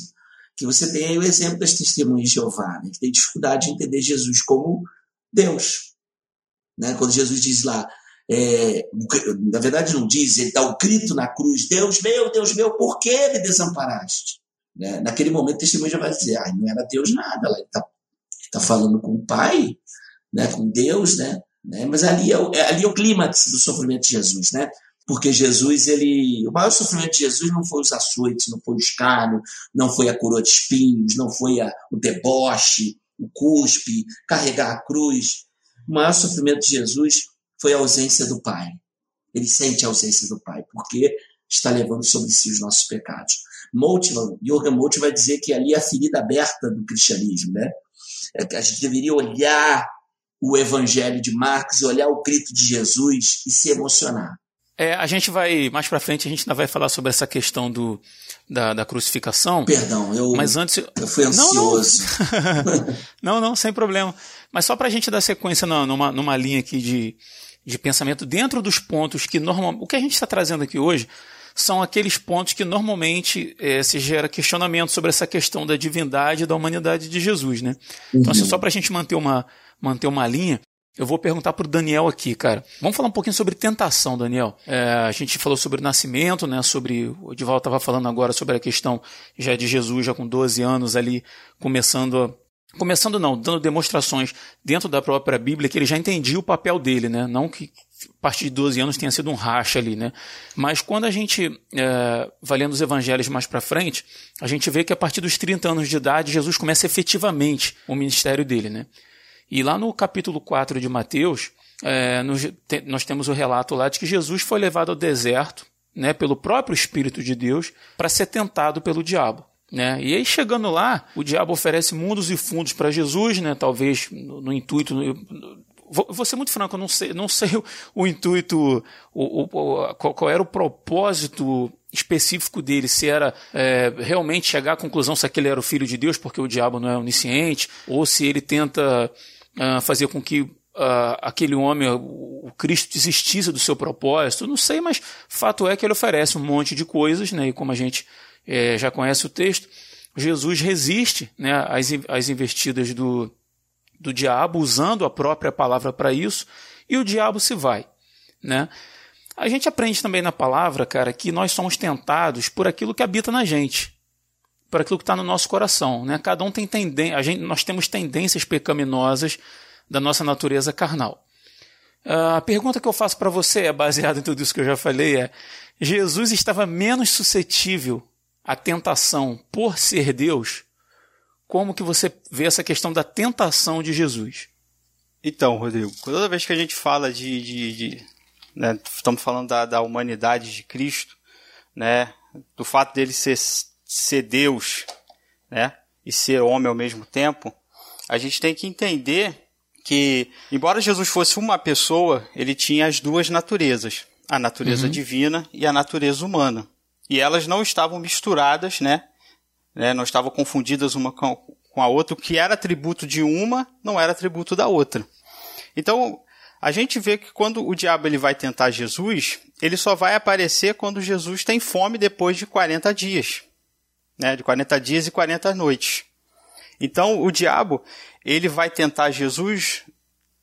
que você tem o exemplo das testemunhas de Jeová, né, que tem dificuldade de entender Jesus como Deus. Né? Quando Jesus diz lá, é, na verdade não diz, ele dá o grito na cruz, Deus meu, Deus meu, por que me desamparaste? Né? Naquele momento, o testemunho já vai dizer: ah, não era Deus nada, ele está tá falando com o Pai, né? com Deus, né? né? mas ali é, o, é, ali é o clímax do sofrimento de Jesus, né? porque Jesus, ele, o maior sofrimento de Jesus não foi os açoites, não foi o escárnio, não foi a coroa de espinhos, não foi a, o deboche, o cuspe, carregar a cruz. O maior sofrimento de Jesus foi a ausência do Pai. Ele sente a ausência do Pai, porque está levando sobre si os nossos pecados. Moltmann, Jürgen Moltmann vai dizer que ali é a ferida aberta do cristianismo, né? É que a gente deveria olhar o evangelho de Marcos, olhar o grito de Jesus e se emocionar. É, a gente vai, mais para frente, a gente ainda vai falar sobre essa questão do, da, da crucificação. Perdão, eu, mas antes, eu fui ansioso. Não, não, não, não sem problema. Mas só para a gente dar sequência numa, numa linha aqui de, de pensamento, dentro dos pontos que normalmente. O que a gente está trazendo aqui hoje são aqueles pontos que normalmente é, se gera questionamento sobre essa questão da divindade e da humanidade de Jesus, né? Uhum. Então, assim, só para a gente manter uma, manter uma linha, eu vou perguntar para o Daniel aqui, cara. Vamos falar um pouquinho sobre tentação, Daniel. É, a gente falou sobre o nascimento, né? Sobre o Edivaldo estava falando agora sobre a questão já de Jesus, já com 12 anos ali, começando a começando não, dando demonstrações dentro da própria Bíblia que ele já entendia o papel dele, né? Não que a partir de 12 anos tenha sido um racha ali, né? Mas quando a gente é, vai lendo os evangelhos mais para frente, a gente vê que a partir dos 30 anos de idade Jesus começa efetivamente o ministério dele, né? E lá no capítulo 4 de Mateus, é, te, nós temos o relato lá de que Jesus foi levado ao deserto, né, pelo próprio Espírito de Deus, para ser tentado pelo diabo. Né? E aí, chegando lá, o diabo oferece mundos e fundos para Jesus, né? talvez no, no intuito. No, vou, vou, ser muito franco, eu não sei, não sei o, o intuito, o, o, qual, qual, era o propósito específico dele, se era é, realmente chegar à conclusão se aquele era o filho de Deus, porque o diabo não é onisciente, ou se ele tenta uh, fazer com que uh, aquele homem, o Cristo, desistisse do seu propósito. Não sei, mas fato é que ele oferece um monte de coisas, né? E como a gente é, já conhece o texto, Jesus resiste né, às, às investidas do, do diabo, usando a própria palavra para isso, e o diabo se vai. Né? A gente aprende também na palavra, cara, que nós somos tentados por aquilo que habita na gente para aquilo que está no nosso coração. Né? Cada um tem tendência, nós temos tendências pecaminosas da nossa natureza carnal. Uh, a pergunta que eu faço para você é baseada em tudo isso que eu já falei é: Jesus estava menos suscetível à tentação por ser Deus? Como que você vê essa questão da tentação de Jesus? Então, Rodrigo, toda vez que a gente fala de, de, de né, estamos falando da, da humanidade de Cristo, né, do fato dele ser ser Deus, né, e ser homem ao mesmo tempo, a gente tem que entender que, embora Jesus fosse uma pessoa, ele tinha as duas naturezas, a natureza uhum. divina e a natureza humana. E elas não estavam misturadas, né? Né não estavam confundidas uma com, a outra. O que era atributo de uma não era atributo da outra. Então, a gente vê que quando o diabo ele vai tentar Jesus, ele só vai aparecer quando Jesus tem fome depois de 40 dias né, de 40 dias e 40 noites. Então o diabo ele vai tentar Jesus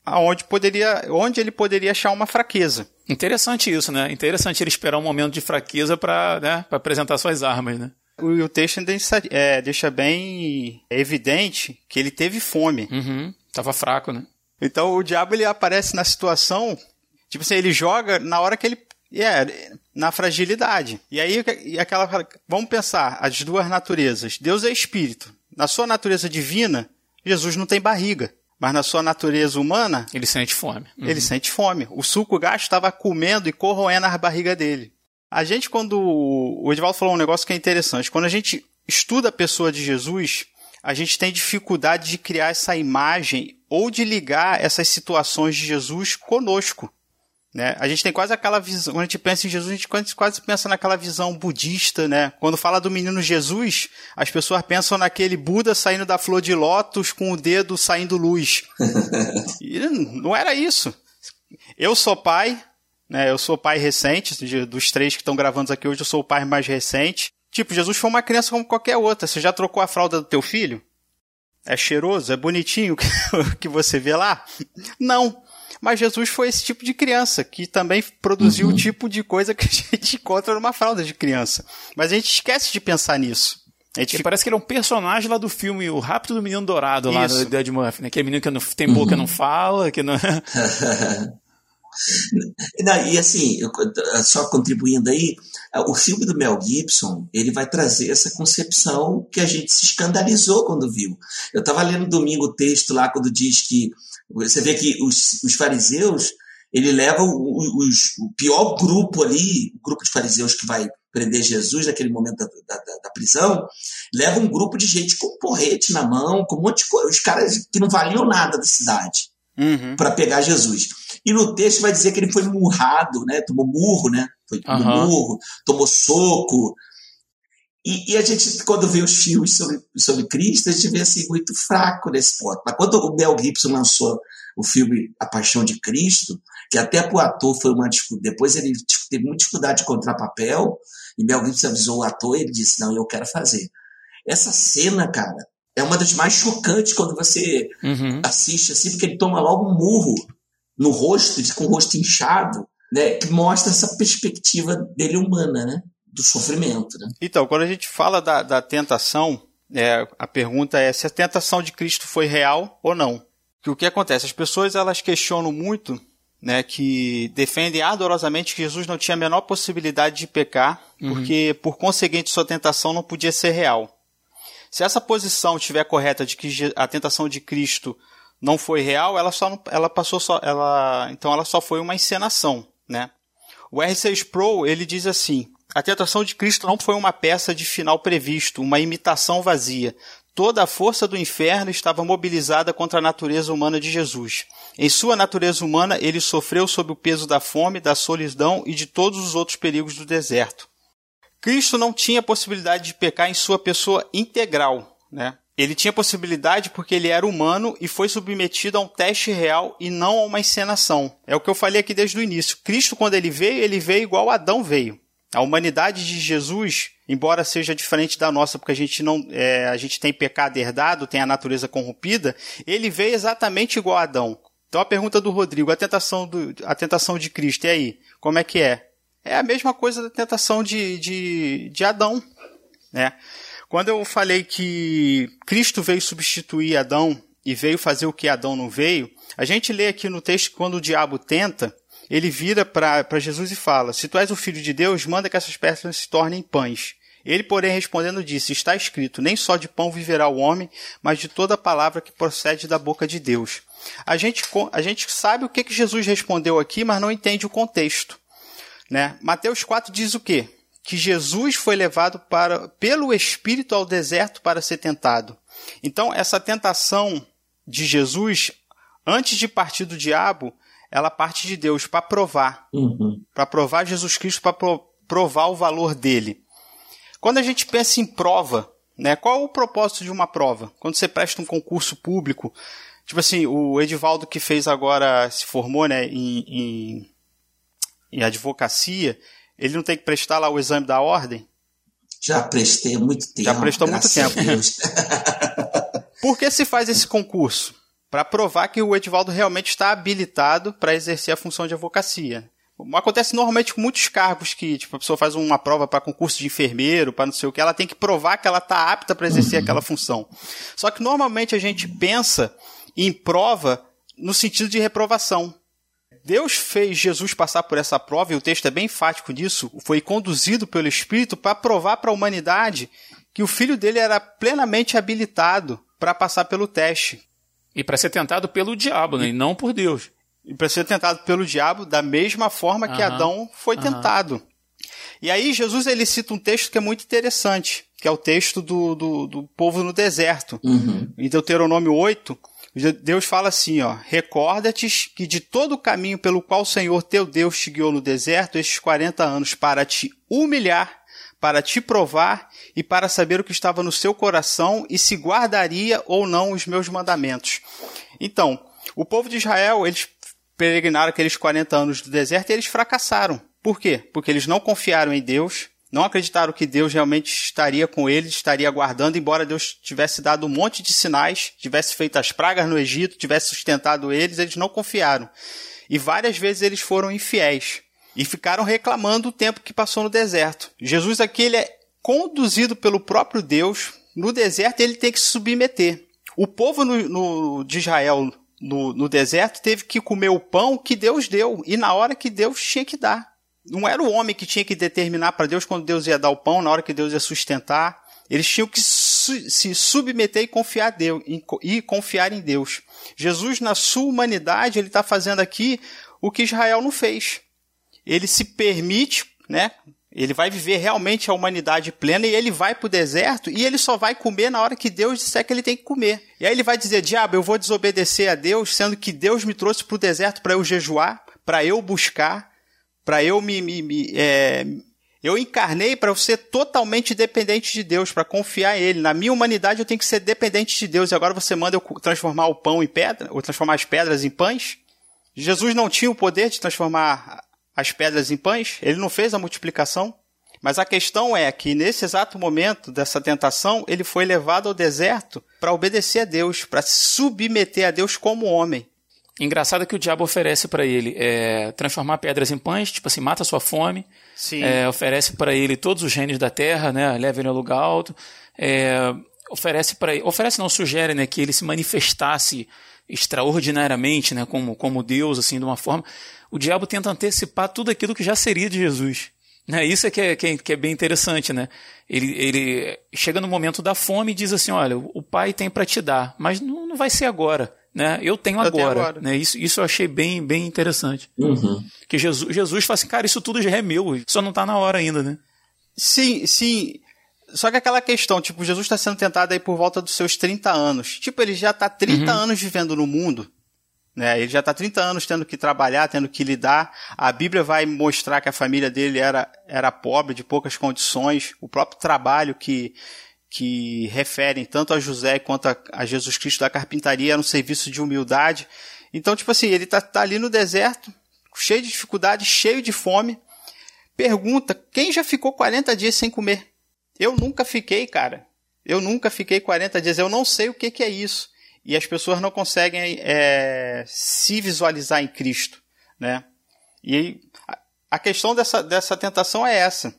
aonde poderia, onde ele poderia achar uma fraqueza. Interessante isso, né? Interessante ele esperar um momento de fraqueza para né, apresentar suas armas, né? O, o texto deixa, é, deixa bem evidente que ele teve fome. Uhum, tava fraco, né? Então o diabo ele aparece na situação, tipo assim, ele joga na hora que ele é, na fragilidade. E aí, e aquela, vamos pensar, as duas naturezas. Deus é espírito. Na sua natureza divina, Jesus não tem barriga. Mas na sua natureza humana. Ele sente fome. Uhum. Ele sente fome. O suco gasto estava comendo e corroendo a barriga dele. A gente, quando. O Edvaldo falou um negócio que é interessante. Quando a gente estuda a pessoa de Jesus, a gente tem dificuldade de criar essa imagem ou de ligar essas situações de Jesus conosco. Né? A gente tem quase aquela visão, quando a gente pensa em Jesus, a gente quase pensa naquela visão budista, né? Quando fala do menino Jesus, as pessoas pensam naquele Buda saindo da flor de lótus com o dedo saindo luz. e não era isso. Eu sou pai, né? Eu sou pai recente, dos três que estão gravando aqui hoje, eu sou o pai mais recente. Tipo, Jesus foi uma criança como qualquer outra. Você já trocou a fralda do teu filho? É cheiroso? É bonitinho que você vê lá? Não. Mas Jesus foi esse tipo de criança, que também produziu uhum. o tipo de coisa que a gente encontra numa fralda de criança. Mas a gente esquece de pensar nisso. Parece que ele é um personagem lá do filme O Rápido do Menino Dourado, lá do Dead Murphy, né? Aquele menino que não tem boca, uhum. não fala, que não... não, e assim, só contribuindo aí, o filme do Mel Gibson, ele vai trazer essa concepção que a gente se escandalizou quando viu. Eu estava lendo domingo o texto lá quando diz que você vê que os, os fariseus ele leva o, o, o pior grupo ali, o grupo de fariseus que vai prender Jesus naquele momento da, da, da, prisão, leva um grupo de gente com porrete na mão, com um monte de coisa, os caras que não valiam nada da cidade, uhum. para pegar Jesus. E no texto vai dizer que ele foi murrado, né? Tomou murro, né? Foi tomou uhum. murro, tomou soco. E, e, a gente, quando vê os filmes sobre, sobre Cristo, a gente vê assim, muito fraco nesse ponto. Mas quando o Mel Gibson lançou o filme A Paixão de Cristo, que até para o ator foi uma dificuldade. Depois ele teve muita dificuldade de encontrar papel, e Mel Gibson avisou o ator e ele disse: Não, eu quero fazer. Essa cena, cara, é uma das mais chocantes quando você uhum. assiste assim, porque ele toma logo um murro no rosto, com o rosto inchado, né, que mostra essa perspectiva dele humana, né, do sofrimento. Né? Então, quando a gente fala da, da tentação, é, a pergunta é se a tentação de Cristo foi real ou não. Que o que acontece? As pessoas elas questionam muito né, que defendem ardorosamente que Jesus não tinha a menor possibilidade de pecar, uhum. porque, por conseguinte, sua tentação não podia ser real. Se essa posição estiver correta de que a tentação de Cristo não foi real, ela só ela passou só ela então ela só foi uma encenação, né? O R6 Pro ele diz assim: a tentação de Cristo não foi uma peça de final previsto, uma imitação vazia. Toda a força do inferno estava mobilizada contra a natureza humana de Jesus. Em sua natureza humana, ele sofreu sob o peso da fome, da solidão e de todos os outros perigos do deserto. Cristo não tinha possibilidade de pecar em sua pessoa integral, né? Ele tinha possibilidade porque ele era humano e foi submetido a um teste real e não a uma encenação. É o que eu falei aqui desde o início. Cristo, quando ele veio, ele veio igual Adão veio. A humanidade de Jesus, embora seja diferente da nossa, porque a gente não, é, a gente tem pecado herdado, tem a natureza corrompida, ele veio exatamente igual a Adão. Então a pergunta do Rodrigo, a tentação, do, a tentação de Cristo, e aí? Como é que é? É a mesma coisa da tentação de, de, de Adão. Né? Quando eu falei que Cristo veio substituir Adão e veio fazer o que Adão não veio, a gente lê aqui no texto que quando o diabo tenta, ele vira para Jesus e fala: Se tu és o filho de Deus, manda que essas pedras se tornem pães. Ele, porém, respondendo, disse: Está escrito: Nem só de pão viverá o homem, mas de toda palavra que procede da boca de Deus. A gente, a gente sabe o que, que Jesus respondeu aqui, mas não entende o contexto. Né? Mateus 4 diz o quê? Que Jesus foi levado para, pelo Espírito ao deserto para ser tentado. Então, essa tentação de Jesus, antes de partir do diabo, ela parte de Deus para provar. Uhum. Para provar Jesus Cristo, para provar o valor dele. Quando a gente pensa em prova, né, qual é o propósito de uma prova? Quando você presta um concurso público, tipo assim, o Edivaldo que fez agora, se formou né, em, em, em advocacia, ele não tem que prestar lá o exame da ordem? Já prestei há muito tempo. Já prestou muito tempo. Por que se faz esse concurso? para provar que o Edivaldo realmente está habilitado para exercer a função de advocacia. Acontece normalmente com muitos cargos que tipo, a pessoa faz uma prova para concurso de enfermeiro, para não sei o que, ela tem que provar que ela está apta para exercer uhum. aquela função. Só que normalmente a gente pensa em prova no sentido de reprovação. Deus fez Jesus passar por essa prova, e o texto é bem enfático nisso, foi conduzido pelo Espírito para provar para a humanidade que o filho dele era plenamente habilitado para passar pelo teste. E para ser tentado pelo diabo, né? e não por Deus. E para ser tentado pelo diabo da mesma forma que Adão foi tentado. E aí Jesus ele cita um texto que é muito interessante, que é o texto do, do, do povo no deserto. Uhum. Em Deuteronômio 8, Deus fala assim, ó, recorda-te que de todo o caminho pelo qual o Senhor teu Deus te guiou no deserto estes 40 anos para te humilhar, para te provar e para saber o que estava no seu coração e se guardaria ou não os meus mandamentos. Então, o povo de Israel, eles peregrinaram aqueles 40 anos do deserto e eles fracassaram. Por quê? Porque eles não confiaram em Deus, não acreditaram que Deus realmente estaria com eles, estaria guardando, embora Deus tivesse dado um monte de sinais, tivesse feito as pragas no Egito, tivesse sustentado eles, eles não confiaram. E várias vezes eles foram infiéis e ficaram reclamando o tempo que passou no deserto. Jesus aqui ele é conduzido pelo próprio Deus no deserto, ele tem que se submeter. O povo no, no, de Israel no, no deserto teve que comer o pão que Deus deu e na hora que Deus tinha que dar. Não era o homem que tinha que determinar para Deus quando Deus ia dar o pão, na hora que Deus ia sustentar. Eles tinham que su se submeter e confiar, Deus, e confiar em Deus. Jesus, na sua humanidade, ele está fazendo aqui o que Israel não fez. Ele se permite, né? Ele vai viver realmente a humanidade plena e ele vai para o deserto e ele só vai comer na hora que Deus disser que ele tem que comer. E aí ele vai dizer: Diabo, eu vou desobedecer a Deus, sendo que Deus me trouxe para o deserto para eu jejuar, para eu buscar, para eu me, me, me é, eu encarnei para eu ser totalmente dependente de Deus, para confiar em Ele. Na minha humanidade eu tenho que ser dependente de Deus. E agora você manda eu transformar o pão em pedra, ou transformar as pedras em pães? Jesus não tinha o poder de transformar as pedras em pães? Ele não fez a multiplicação? Mas a questão é que nesse exato momento dessa tentação, ele foi levado ao deserto para obedecer a Deus, para se submeter a Deus como homem. Engraçado que o diabo oferece para ele é, transformar pedras em pães, tipo assim, mata a sua fome. É, oferece para ele todos os reinos da terra, né? Leva ele ao lugar alto. É, oferece para oferece não sugere, né, que ele se manifestasse extraordinariamente, né, como como Deus, assim, de uma forma. O diabo tenta antecipar tudo aquilo que já seria de Jesus. Né? Isso é que, é que, é que é bem interessante, né? Ele, ele chega no momento da fome e diz assim, olha, o pai tem para te dar, mas não, não vai ser agora né? Eu tenho eu agora, tenho agora. Né? Isso, isso eu achei bem, bem interessante. Uhum. Que Jesus, Jesus fala assim, cara, isso tudo já é meu, só não está na hora ainda, né? Sim, sim. Só que aquela questão, tipo, Jesus está sendo tentado aí por volta dos seus 30 anos. Tipo, ele já está 30 uhum. anos vivendo no mundo. Né? Ele já está 30 anos tendo que trabalhar, tendo que lidar. A Bíblia vai mostrar que a família dele era, era pobre, de poucas condições. O próprio trabalho que, que referem tanto a José quanto a, a Jesus Cristo da carpintaria, era um serviço de humildade. Então, tipo assim, ele está tá ali no deserto, cheio de dificuldade, cheio de fome. Pergunta: quem já ficou 40 dias sem comer? Eu nunca fiquei, cara. Eu nunca fiquei 40 dias. Eu não sei o que, que é isso. E as pessoas não conseguem é, se visualizar em Cristo, né? E a questão dessa, dessa tentação é essa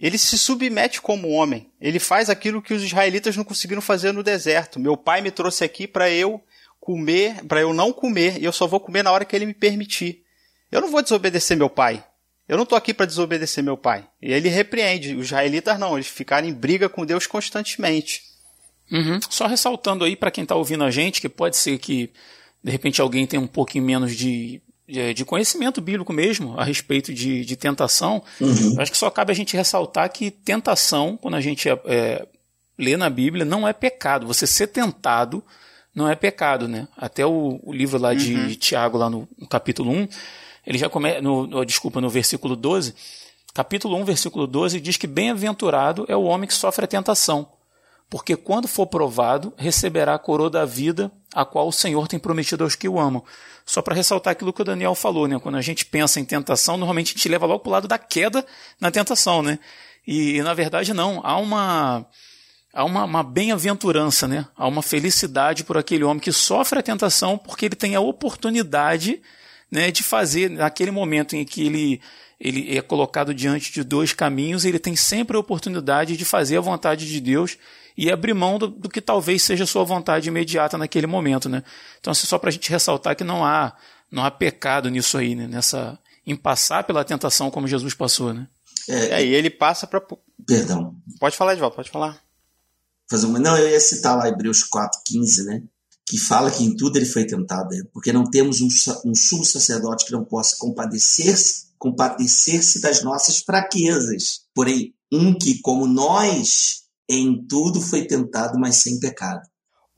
ele se submete como homem. Ele faz aquilo que os israelitas não conseguiram fazer no deserto. Meu pai me trouxe aqui para eu comer, para eu não comer, e eu só vou comer na hora que ele me permitir. Eu não vou desobedecer meu pai. Eu não estou aqui para desobedecer meu pai. E ele repreende. Os israelitas não, eles ficaram em briga com Deus constantemente. Uhum. Só ressaltando aí para quem está ouvindo a gente, que pode ser que de repente alguém tenha um pouquinho menos de de conhecimento bíblico mesmo a respeito de, de tentação, uhum. acho que só cabe a gente ressaltar que tentação, quando a gente é, é, lê na Bíblia, não é pecado. Você ser tentado não é pecado, né? Até o, o livro lá de, uhum. Tiago, lá no, no, capítulo 1, ele já começa, no, no, desculpa, no versículo 12, capítulo 1, versículo 12, diz que bem-aventurado é o homem que sofre a tentação, porque quando for provado, receberá a coroa da vida, a qual o Senhor tem prometido aos que o amam. Só para ressaltar aquilo que o Daniel falou, né? Quando a gente pensa em tentação, normalmente a gente leva logo para o lado da queda na tentação, né? E, na verdade não, há uma há uma, uma bem-aventurança, né? Há uma felicidade por aquele homem que sofre a tentação porque ele tem a oportunidade, né, de fazer naquele momento em que ele ele é colocado diante de dois caminhos, ele tem sempre a oportunidade de fazer a vontade de Deus e abrir mão do, do que talvez seja sua vontade imediata naquele momento, né? Então, assim, só para a gente ressaltar que não há, não há pecado nisso aí, né? Nessa, em passar pela tentação como Jesus passou, né? É, é e ele passa para... Perdão. Pode falar, Edvaldo, pode falar. Fazer uma... Não, eu ia citar lá Hebreus 4,15, né? Que fala que em tudo ele foi tentado, né? porque não temos um, um sumo sacerdote que não possa compadecer-se compadecer-se das nossas fraquezas. Porém, um que, como nós, em tudo foi tentado, mas sem pecado.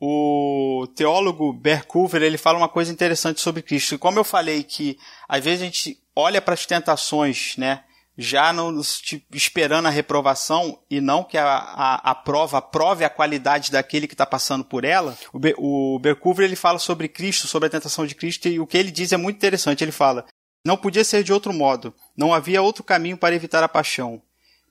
O teólogo Bercover ele fala uma coisa interessante sobre Cristo. Como eu falei que às vezes a gente olha para as tentações, né, já no, tipo, esperando a reprovação e não que a, a, a prova prove a qualidade daquele que está passando por ela. O, Be, o ele fala sobre Cristo, sobre a tentação de Cristo e o que ele diz é muito interessante. Ele fala: não podia ser de outro modo. Não havia outro caminho para evitar a paixão.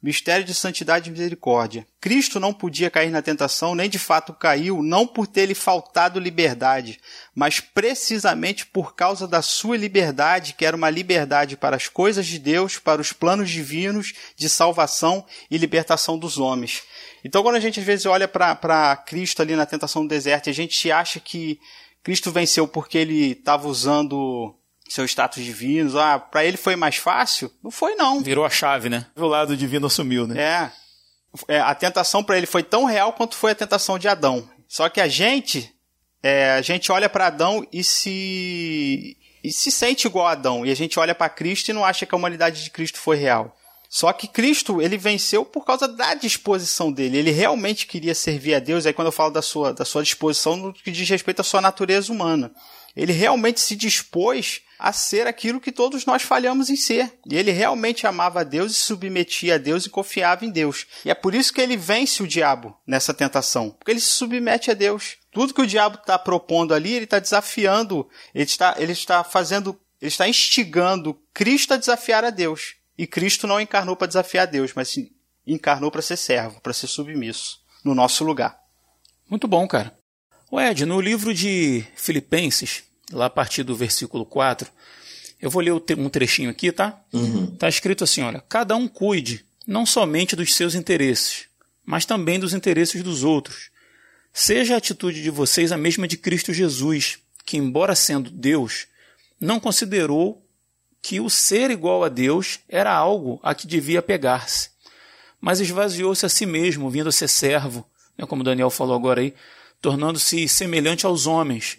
Mistério de santidade e misericórdia. Cristo não podia cair na tentação, nem de fato caiu, não por ter-lhe faltado liberdade, mas precisamente por causa da sua liberdade, que era uma liberdade para as coisas de Deus, para os planos divinos de salvação e libertação dos homens. Então, quando a gente às vezes olha para Cristo ali na tentação do deserto, a gente acha que Cristo venceu porque ele estava usando seu status divino. Ah, para ele foi mais fácil? Não foi, não. Virou a chave, né? O lado divino assumiu, né? É. é a tentação para ele foi tão real quanto foi a tentação de Adão. Só que a gente, é, a gente olha para Adão e se se sente igual a Adão e a gente olha para Cristo e não acha que a humanidade de Cristo foi real. Só que Cristo, ele venceu por causa da disposição dele. Ele realmente queria servir a Deus. Aí quando eu falo da sua, da sua disposição no que diz respeito à sua natureza humana. Ele realmente se dispôs a ser aquilo que todos nós falhamos em ser. E ele realmente amava a Deus e submetia a Deus e confiava em Deus. E é por isso que ele vence o diabo nessa tentação. Porque ele se submete a Deus. Tudo que o diabo está propondo ali, ele está desafiando, ele está, ele está fazendo, ele está instigando Cristo a desafiar a Deus. E Cristo não encarnou para desafiar Deus, mas encarnou para ser servo, para ser submisso, no nosso lugar. Muito bom, cara. O Ed, no livro de Filipenses, lá a partir do versículo 4, eu vou ler um trechinho aqui, tá? Uhum. Tá escrito assim, olha, cada um cuide não somente dos seus interesses, mas também dos interesses dos outros. Seja a atitude de vocês a mesma de Cristo Jesus, que, embora sendo Deus, não considerou que o ser igual a Deus era algo a que devia pegar-se. Mas esvaziou-se a si mesmo, vindo a ser servo, né, como Daniel falou agora aí, tornando-se semelhante aos homens.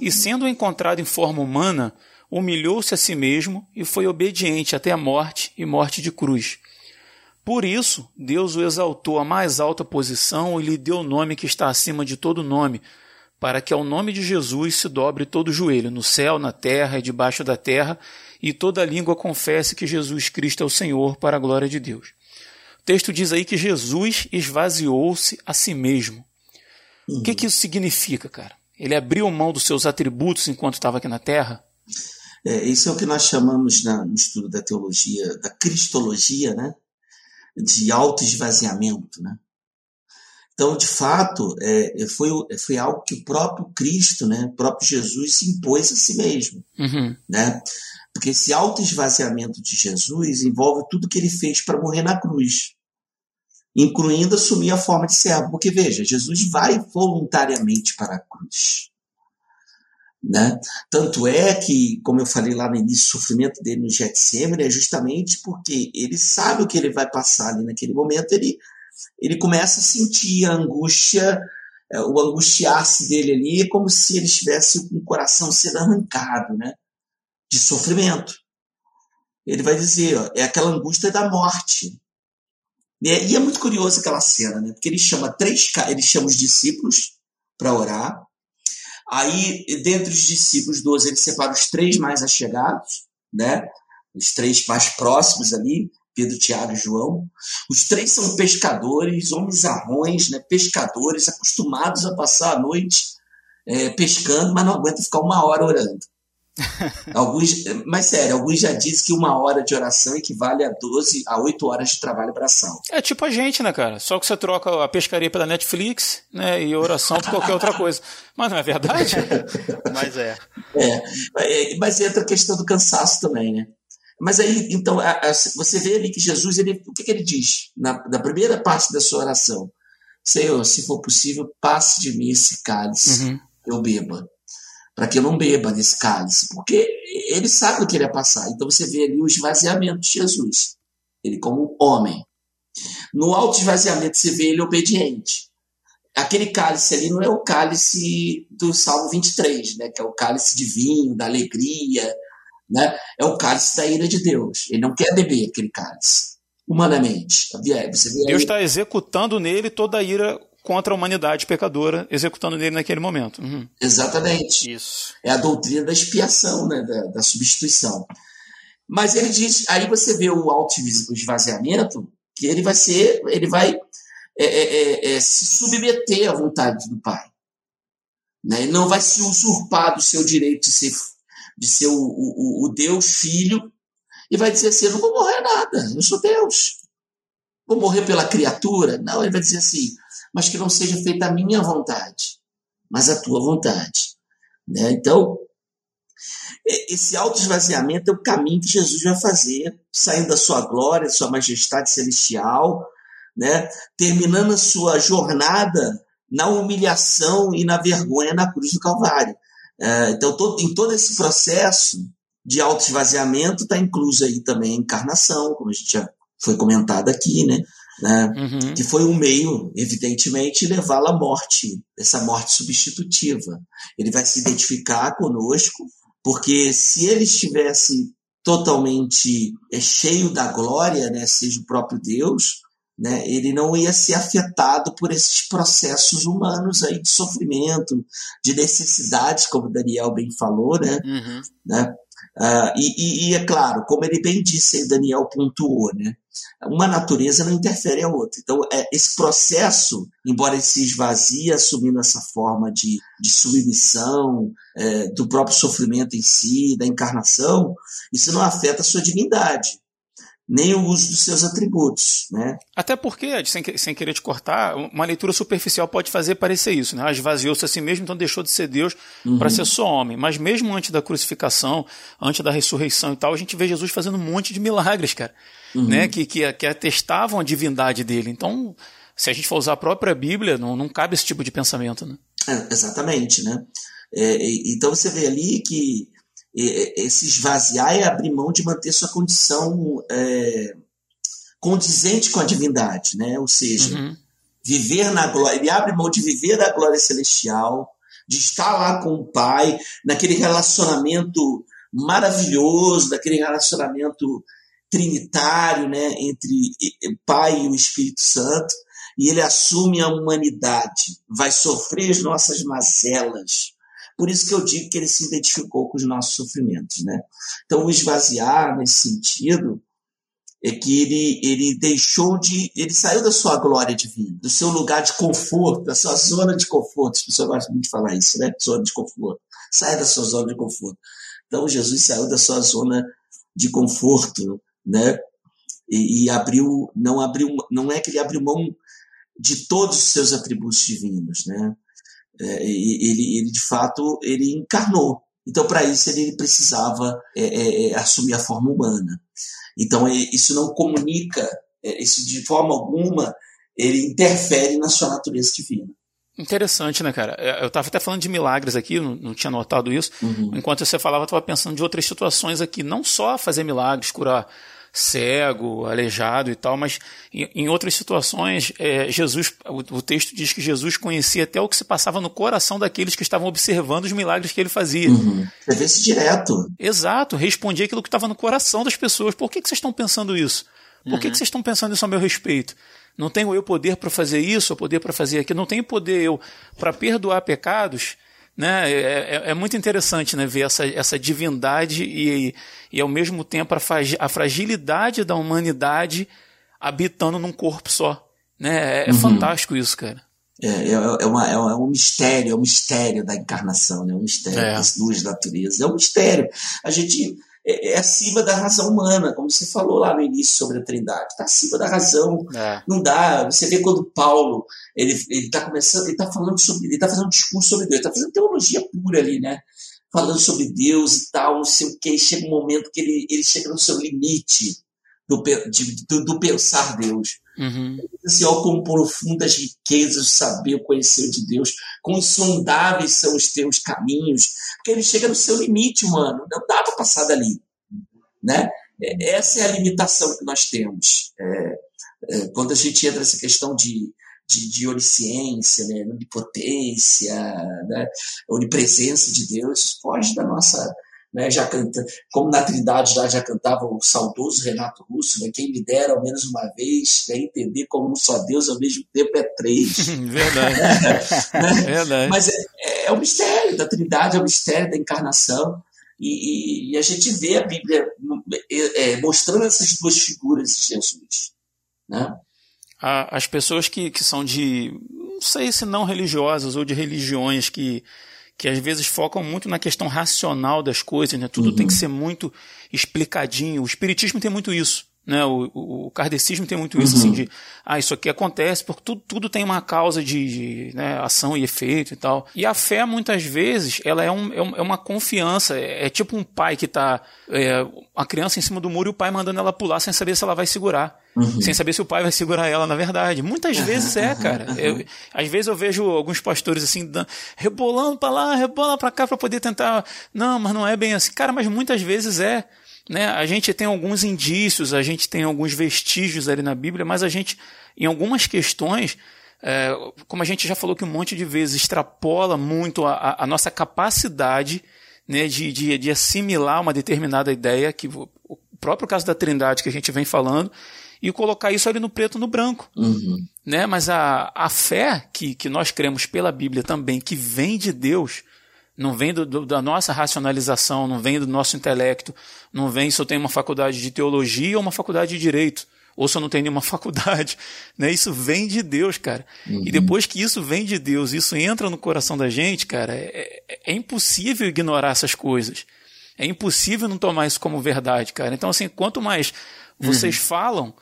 E sendo encontrado em forma humana, humilhou-se a si mesmo e foi obediente até a morte e morte de cruz. Por isso, Deus o exaltou à mais alta posição e lhe deu o nome que está acima de todo nome, para que ao nome de Jesus se dobre todo o joelho, no céu, na terra e debaixo da terra, e toda língua confesse que Jesus Cristo é o Senhor para a glória de Deus. O texto diz aí que Jesus esvaziou-se a si mesmo. Uhum. O que, que isso significa, cara? Ele abriu mão dos seus atributos enquanto estava aqui na Terra? É, isso é o que nós chamamos na, no estudo da teologia, da cristologia, né? de autoesvaziamento. Né? Então, de fato, é, foi, foi algo que o próprio Cristo, né, o próprio Jesus, se impôs a si mesmo. Uhum. Né? Porque esse autoesvaziamento de Jesus envolve tudo que ele fez para morrer na cruz, incluindo assumir a forma de servo. Porque, veja, Jesus vai voluntariamente para a cruz. Né? Tanto é que, como eu falei lá no início, o sofrimento dele no Getsemane é justamente porque ele sabe o que ele vai passar ali naquele momento, ele, ele começa a sentir a angústia, é, o angustiar-se dele ali, como se ele estivesse com o coração sendo arrancado, né? de sofrimento. Ele vai dizer, ó, é aquela angústia da morte. E é, e é muito curioso aquela cena, né? Porque ele chama três, ele chama os discípulos para orar. Aí, dentre os discípulos, 12, ele separa os três mais achegados, né? Os três mais próximos ali, Pedro, Tiago e João. Os três são pescadores, homens arrões, né? pescadores, acostumados a passar a noite é, pescando, mas não aguenta ficar uma hora orando. Alguns, mas sério, alguns já dizem que uma hora de oração equivale a 12 a 8 horas de trabalho braçal. É tipo a gente, né, cara? Só que você troca a pescaria pela Netflix, né, e a oração por qualquer outra coisa. Mas não é verdade? mas é. é. é. Mas entra a questão do cansaço também, né? Mas aí, então, a, a, você vê ali que Jesus, ele, o que, que ele diz na, na primeira parte da sua oração? Senhor, se for possível, passe de mim esse cálice, uhum. eu beba para que eu não beba desse cálice, porque ele sabe o que ele ia passar. Então você vê ali o esvaziamento de Jesus, ele como homem. No alto esvaziamento você vê ele obediente. Aquele cálice ali não é o cálice do Salmo 23, né, que é o cálice de vinho, da alegria, né? É o cálice da ira de Deus. Ele não quer beber aquele cálice, humanamente. Deus está executando nele toda a ira contra a humanidade pecadora, executando nele naquele momento. Uhum. Exatamente. Isso. É a doutrina da expiação, né, da, da substituição. Mas ele diz, aí você vê o alto esvaziamento, que ele vai ser, ele vai é, é, é, é, se submeter à vontade do Pai. Né? Ele não vai se usurpar do seu direito de ser, de ser o, o, o Deus Filho e vai dizer assim: eu não vou morrer nada, eu sou Deus. Vou morrer pela criatura? Não, ele vai dizer assim: mas que não seja feita a minha vontade, mas a tua vontade. Né? Então, esse autoesvaziamento é o caminho que Jesus vai fazer, saindo da sua glória, da sua majestade celestial, né? terminando a sua jornada na humilhação e na vergonha na cruz do Calvário. É, então, todo, em todo esse processo de autoesvaziamento está incluso aí também a encarnação, como a gente já foi comentado aqui, né? Né? Uhum. que foi um meio, evidentemente, levá-lo à morte, essa morte substitutiva. Ele vai se identificar conosco Porque se ele estivesse totalmente é, cheio da glória, né, seja o próprio Deus, né, ele não ia ser afetado por esses processos humanos aí de sofrimento, de necessidades, como Daniel bem falou, né? Uhum. né? Uh, e, e, é claro, como ele bem disse, Daniel pontuou, né? Uma natureza não interfere a outra. Então, é, esse processo, embora ele se esvazie assumindo essa forma de, de submissão, é, do próprio sofrimento em si, da encarnação, isso não afeta a sua divindade nem o uso dos seus atributos. Né? Até porque, sem, sem querer te cortar, uma leitura superficial pode fazer parecer isso. Né? Esvaziou-se a si mesmo, então deixou de ser Deus uhum. para ser só homem. Mas mesmo antes da crucificação, antes da ressurreição e tal, a gente vê Jesus fazendo um monte de milagres, cara, uhum. né? que, que, que atestavam a divindade dele. Então, se a gente for usar a própria Bíblia, não, não cabe esse tipo de pensamento. Né? É, exatamente. Né? É, então você vê ali que esse esvaziar é abrir mão de manter sua condição é, condizente com a divindade, né? Ou seja, uhum. viver na glória. Ele abre mão de viver na glória celestial, de estar lá com o Pai, naquele relacionamento maravilhoso, daquele relacionamento trinitário, né, entre Pai e o Espírito Santo, e ele assume a humanidade, vai sofrer as nossas mazelas, por isso que eu digo que ele se identificou com os nossos sofrimentos. Né? Então, o esvaziar, nesse sentido, é que ele, ele deixou de. Ele saiu da sua glória divina, do seu lugar de conforto, da sua zona de conforto. As pessoas gostam muito de falar isso, né? Zona de conforto. Sai da sua zona de conforto. Então, Jesus saiu da sua zona de conforto, né? E, e abriu, não abriu, não é que ele abriu mão de todos os seus atributos divinos, né? É, ele, ele, de fato, ele encarnou. Então, para isso, ele precisava é, é, é, assumir a forma humana. Então, isso não comunica, é, isso de forma alguma, ele interfere na sua natureza divina. Interessante, né, cara? Eu estava até falando de milagres aqui, não, não tinha notado isso. Uhum. Enquanto você falava, eu estava pensando de outras situações aqui, não só fazer milagres, curar cego, aleijado e tal, mas em, em outras situações, é, Jesus, o, o, texto diz que Jesus conhecia até o que se passava no coração daqueles que estavam observando os milagres que ele fazia. Uhum. Você vê isso direto. Exato, respondia aquilo que estava no coração das pessoas. Por que, que vocês estão pensando isso? Por que, uhum. que vocês estão pensando isso a meu respeito? Não tenho eu poder para fazer isso, ou poder para fazer aquilo. Não tenho poder eu para perdoar pecados né? É, é, é, muito interessante né, ver essa, essa divindade e, e, ao mesmo tempo, a, a fragilidade da humanidade habitando num corpo só. Né? É, é uhum. fantástico isso, cara. É, é, é, uma, é, um mistério, é um mistério da encarnação, né? um mistério é. das duas naturezas. É um mistério. A gente é, é, acima da razão humana, como você falou lá no início sobre a Trindade, está acima da razão. É. Não dá. Você vê quando Paulo ele está começando, ele está falando sobre, ele está fazendo um discurso sobre Deus, está fazendo teologia pura ali, né? Falando sobre Deus e tal, não sei o que. Chega um momento que ele, ele chega no seu limite do, de, do, do pensar Deus. Uhum. Assim, ó, com profundas riquezas, saber, o conhecer de Deus, quão insondáveis são os teus caminhos, porque ele chega no seu limite, mano, não dá para passar dali, né? É, essa é a limitação que nós temos. É, é, quando a gente entra nessa questão de, de, de onisciência, né, onipotência, né, onipresença de Deus, foge da nossa né, já canta, como na Trindade já, já cantava o saudoso Renato Russo, né, quem me dera ao menos uma vez né, entender como um só Deus ao mesmo tempo é três. Verdade. né? Verdade. Mas é, é, é o mistério da Trindade, é o mistério da encarnação. E, e, a gente vê a Bíblia é, é mostrando essas duas figuras de Jesus. Né? As pessoas que, que são de, não sei se não religiosas ou de religiões que que às vezes focam muito na questão racional das coisas, né? Tudo uhum. tem que ser muito explicadinho. O espiritismo tem muito isso. Né, o, o, o kardecismo tem muito isso, assim, uhum. assim, de, ah, isso aqui acontece porque tudo, tudo tem uma causa de, de né, ação e efeito e tal. E a fé, muitas vezes, ela é, um, é, é uma confiança, é, é, tipo um pai que tá, é, a criança em cima do muro e o pai mandando ela pular sem saber se ela vai segurar. Uhum. Sem saber se o pai vai segurar ela, na verdade. Muitas uhum, vezes é, cara. Eu, às vezes eu vejo alguns pastores assim, rebolando para lá, rebolando para cá para poder tentar. Não, mas não é bem assim. Cara, mas muitas vezes é. Né? A gente tem alguns indícios, a gente tem alguns vestígios ali na Bíblia, mas a gente, em algumas questões, é, como a gente já falou que um monte de vezes, extrapola muito a, a nossa capacidade né, de, de, de assimilar uma determinada ideia, que o próprio caso da Trindade que a gente vem falando, e colocar isso ali no preto no branco. Uhum. Né? Mas a, a fé que, que nós cremos pela Bíblia também, que vem de Deus, não vem do, do, da nossa racionalização, não vem do nosso intelecto, não vem se eu tenho uma faculdade de teologia ou uma faculdade de direito, ou se eu não tenho nenhuma faculdade. Né? Isso vem de Deus, cara. Uhum. E depois que isso vem de Deus, isso entra no coração da gente, cara, é, é, é impossível ignorar essas coisas. É impossível não tomar isso como verdade, cara. Então, assim, quanto mais vocês uhum. falam,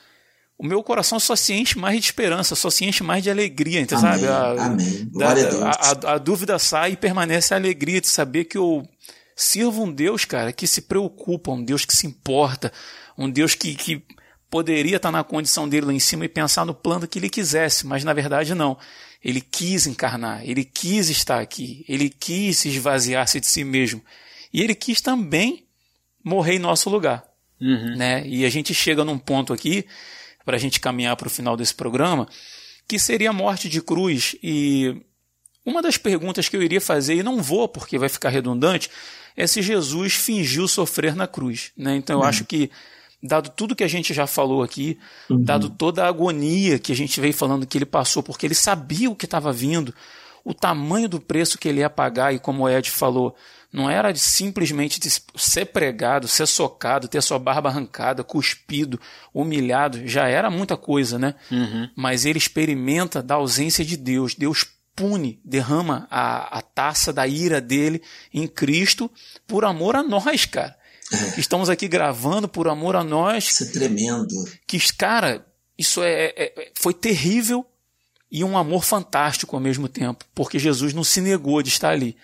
o meu coração só se enche mais de esperança, só se enche mais de alegria, então, amém, sabe? A, amém. Glória da, a, a, a, dúvida sai e permanece a alegria de saber que eu sirvo um Deus, cara, que se preocupa, um Deus que se importa, um Deus que, que poderia estar na condição dele lá em cima e pensar no plano que ele quisesse, mas na verdade não. Ele quis encarnar, ele quis estar aqui, ele quis se esvaziar-se de si mesmo. E ele quis também morrer em nosso lugar. Uhum. Né? E a gente chega num ponto aqui para a gente caminhar para o final desse programa, que seria a morte de cruz. E uma das perguntas que eu iria fazer, e não vou porque vai ficar redundante, é se Jesus fingiu sofrer na cruz. Né? Então eu uhum. acho que, dado tudo que a gente já falou aqui, uhum. dado toda a agonia que a gente veio falando que ele passou, porque ele sabia o que estava vindo, o tamanho do preço que ele ia pagar, e como o Ed falou, não era de simplesmente de ser pregado, ser socado, ter sua barba arrancada, cuspido, humilhado, já era muita coisa, né? Uhum. Mas ele experimenta da ausência de Deus. Deus pune, derrama a, a taça da ira dele em Cristo por amor a nós, cara. Que estamos aqui gravando por amor a nós. Isso é tremendo. Que, cara, isso é, é, é foi terrível e um amor fantástico ao mesmo tempo, porque Jesus não se negou de estar ali.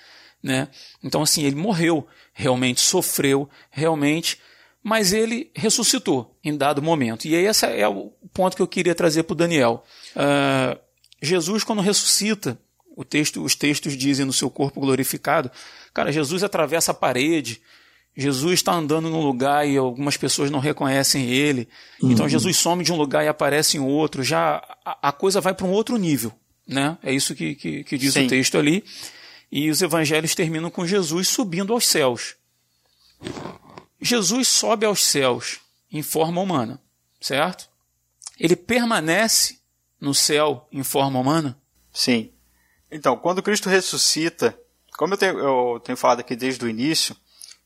Né? Então, assim, ele morreu, realmente sofreu, realmente, mas ele ressuscitou em dado momento. E aí, esse é o ponto que eu queria trazer para o Daniel. Uh, Jesus, quando ressuscita, o texto, os textos dizem no seu corpo glorificado, cara, Jesus atravessa a parede, Jesus está andando num lugar e algumas pessoas não reconhecem ele. Então, uhum. Então Jesus some de um lugar e aparece em outro. Já a, a coisa vai para um outro nível. Né? É isso que, que, que diz Sim. o texto ali. E os evangelhos terminam com Jesus subindo aos céus. Jesus sobe aos céus em forma humana, certo? Ele permanece no céu em forma humana? Sim. Então, quando Cristo ressuscita, como eu tenho, eu tenho falado aqui desde o início,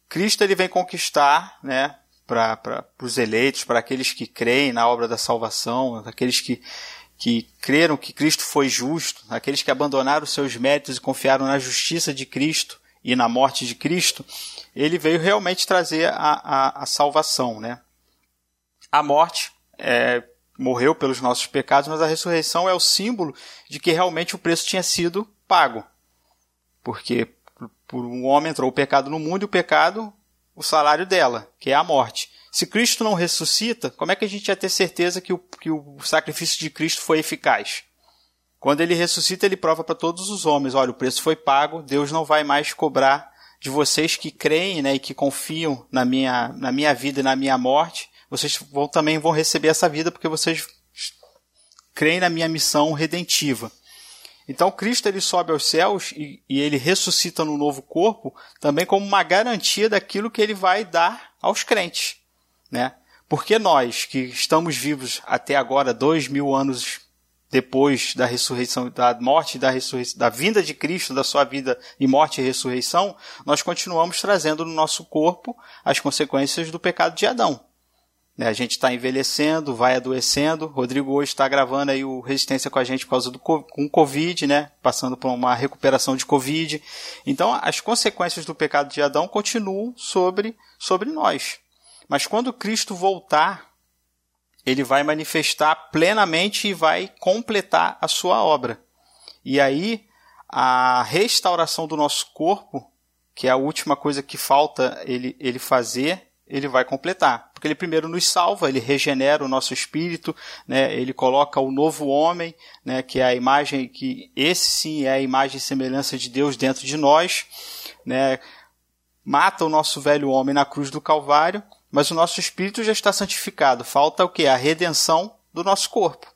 Cristo ele vem conquistar, né, para os eleitos, para aqueles que creem na obra da salvação, aqueles que que creram que Cristo foi justo, aqueles que abandonaram seus méritos e confiaram na justiça de Cristo e na morte de Cristo, ele veio realmente trazer a, a, a salvação. Né? A morte é, morreu pelos nossos pecados, mas a ressurreição é o símbolo de que realmente o preço tinha sido pago. Porque por um homem entrou o pecado no mundo e o pecado, o salário dela, que é a morte. Se Cristo não ressuscita, como é que a gente ia ter certeza que o, que o sacrifício de Cristo foi eficaz? Quando ele ressuscita, ele prova para todos os homens: olha, o preço foi pago, Deus não vai mais cobrar de vocês que creem né, e que confiam na minha, na minha vida e na minha morte. Vocês vão, também vão receber essa vida porque vocês creem na minha missão redentiva. Então Cristo ele sobe aos céus e, e, ele ressuscita no novo corpo também como uma garantia daquilo que ele vai dar aos crentes né? Porque nós, que estamos vivos até agora, dois mil anos depois da ressurreição, da morte, da ressurreição, da vinda de Cristo, da sua vida e morte e ressurreição, nós continuamos trazendo no nosso corpo as consequências do pecado de Adão. Né? A gente está envelhecendo, vai adoecendo. Rodrigo hoje está gravando aí o Resistência com a gente por causa do com Covid, né? Passando por uma recuperação de Covid. Então, as consequências do pecado de Adão continuam sobre, sobre nós. Mas quando Cristo voltar, ele vai manifestar plenamente e vai completar a sua obra. E aí, a restauração do nosso corpo, que é a última coisa que falta ele, ele fazer, ele vai completar. Porque ele primeiro nos salva, ele regenera o nosso espírito, né? ele coloca o novo homem, né? que é a imagem, que esse sim é a imagem e semelhança de Deus dentro de nós, né? mata o nosso velho homem na cruz do Calvário mas o nosso espírito já está santificado. Falta o que? A redenção do nosso corpo.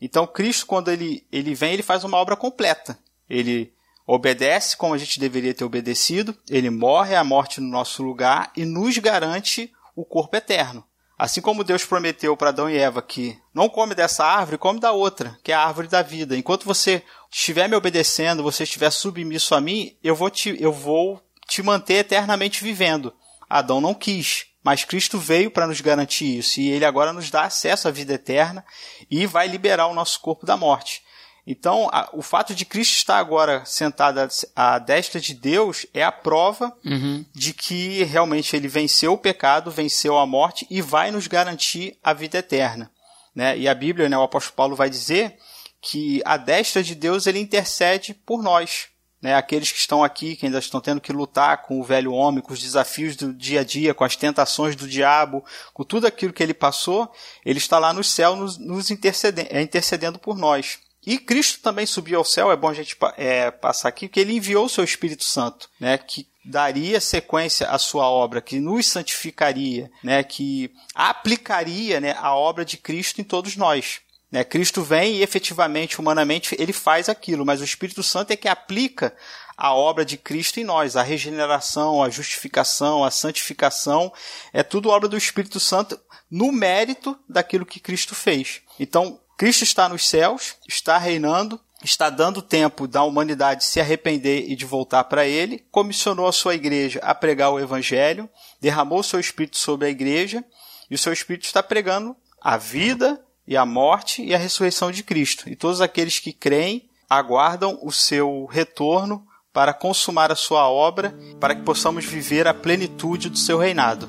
Então Cristo, quando ele, ele vem, ele faz uma obra completa. Ele obedece como a gente deveria ter obedecido, ele morre a morte no nosso lugar e nos garante o corpo eterno. Assim como Deus prometeu para Adão e Eva que não come dessa árvore, come da outra, que é a árvore da vida. Enquanto você estiver me obedecendo, você estiver submisso a mim, eu vou te, eu vou te manter eternamente vivendo. Adão não quis, mas Cristo veio para nos garantir isso e ele agora nos dá acesso à vida eterna e vai liberar o nosso corpo da morte. Então, a, o fato de Cristo estar agora sentado à, destra de Deus é a prova uhum. de que realmente ele venceu o pecado, venceu a morte e vai nos garantir a vida eterna. Né? E a Bíblia, né, o apóstolo Paulo vai dizer que a destra de Deus ele intercede por nós. Né, aqueles que estão aqui, que ainda estão tendo que lutar com o velho homem, com os desafios do dia a dia, com as tentações do diabo, com tudo aquilo que ele passou, ele está lá no céu nos, nos intercedendo, é, intercedendo por nós. E Cristo também subiu ao céu, é bom a gente é, passar aqui, que ele enviou o seu Espírito Santo, né, que daria sequência à sua obra, que nos santificaria, né, que aplicaria né, a obra de Cristo em todos nós. Né, Cristo vem e efetivamente, humanamente, ele faz aquilo, mas o Espírito Santo é que aplica a obra de Cristo em nós, a regeneração, a justificação, a santificação, é tudo obra do Espírito Santo no mérito daquilo que Cristo fez. Então, Cristo está nos céus, está reinando, está dando tempo da humanidade se arrepender e de voltar para Ele, comissionou a sua igreja a pregar o Evangelho, derramou o seu Espírito sobre a igreja, e o seu Espírito está pregando a vida e a morte e a ressurreição de Cristo. E todos aqueles que creem aguardam o seu retorno para consumar a sua obra, para que possamos viver a plenitude do seu reinado.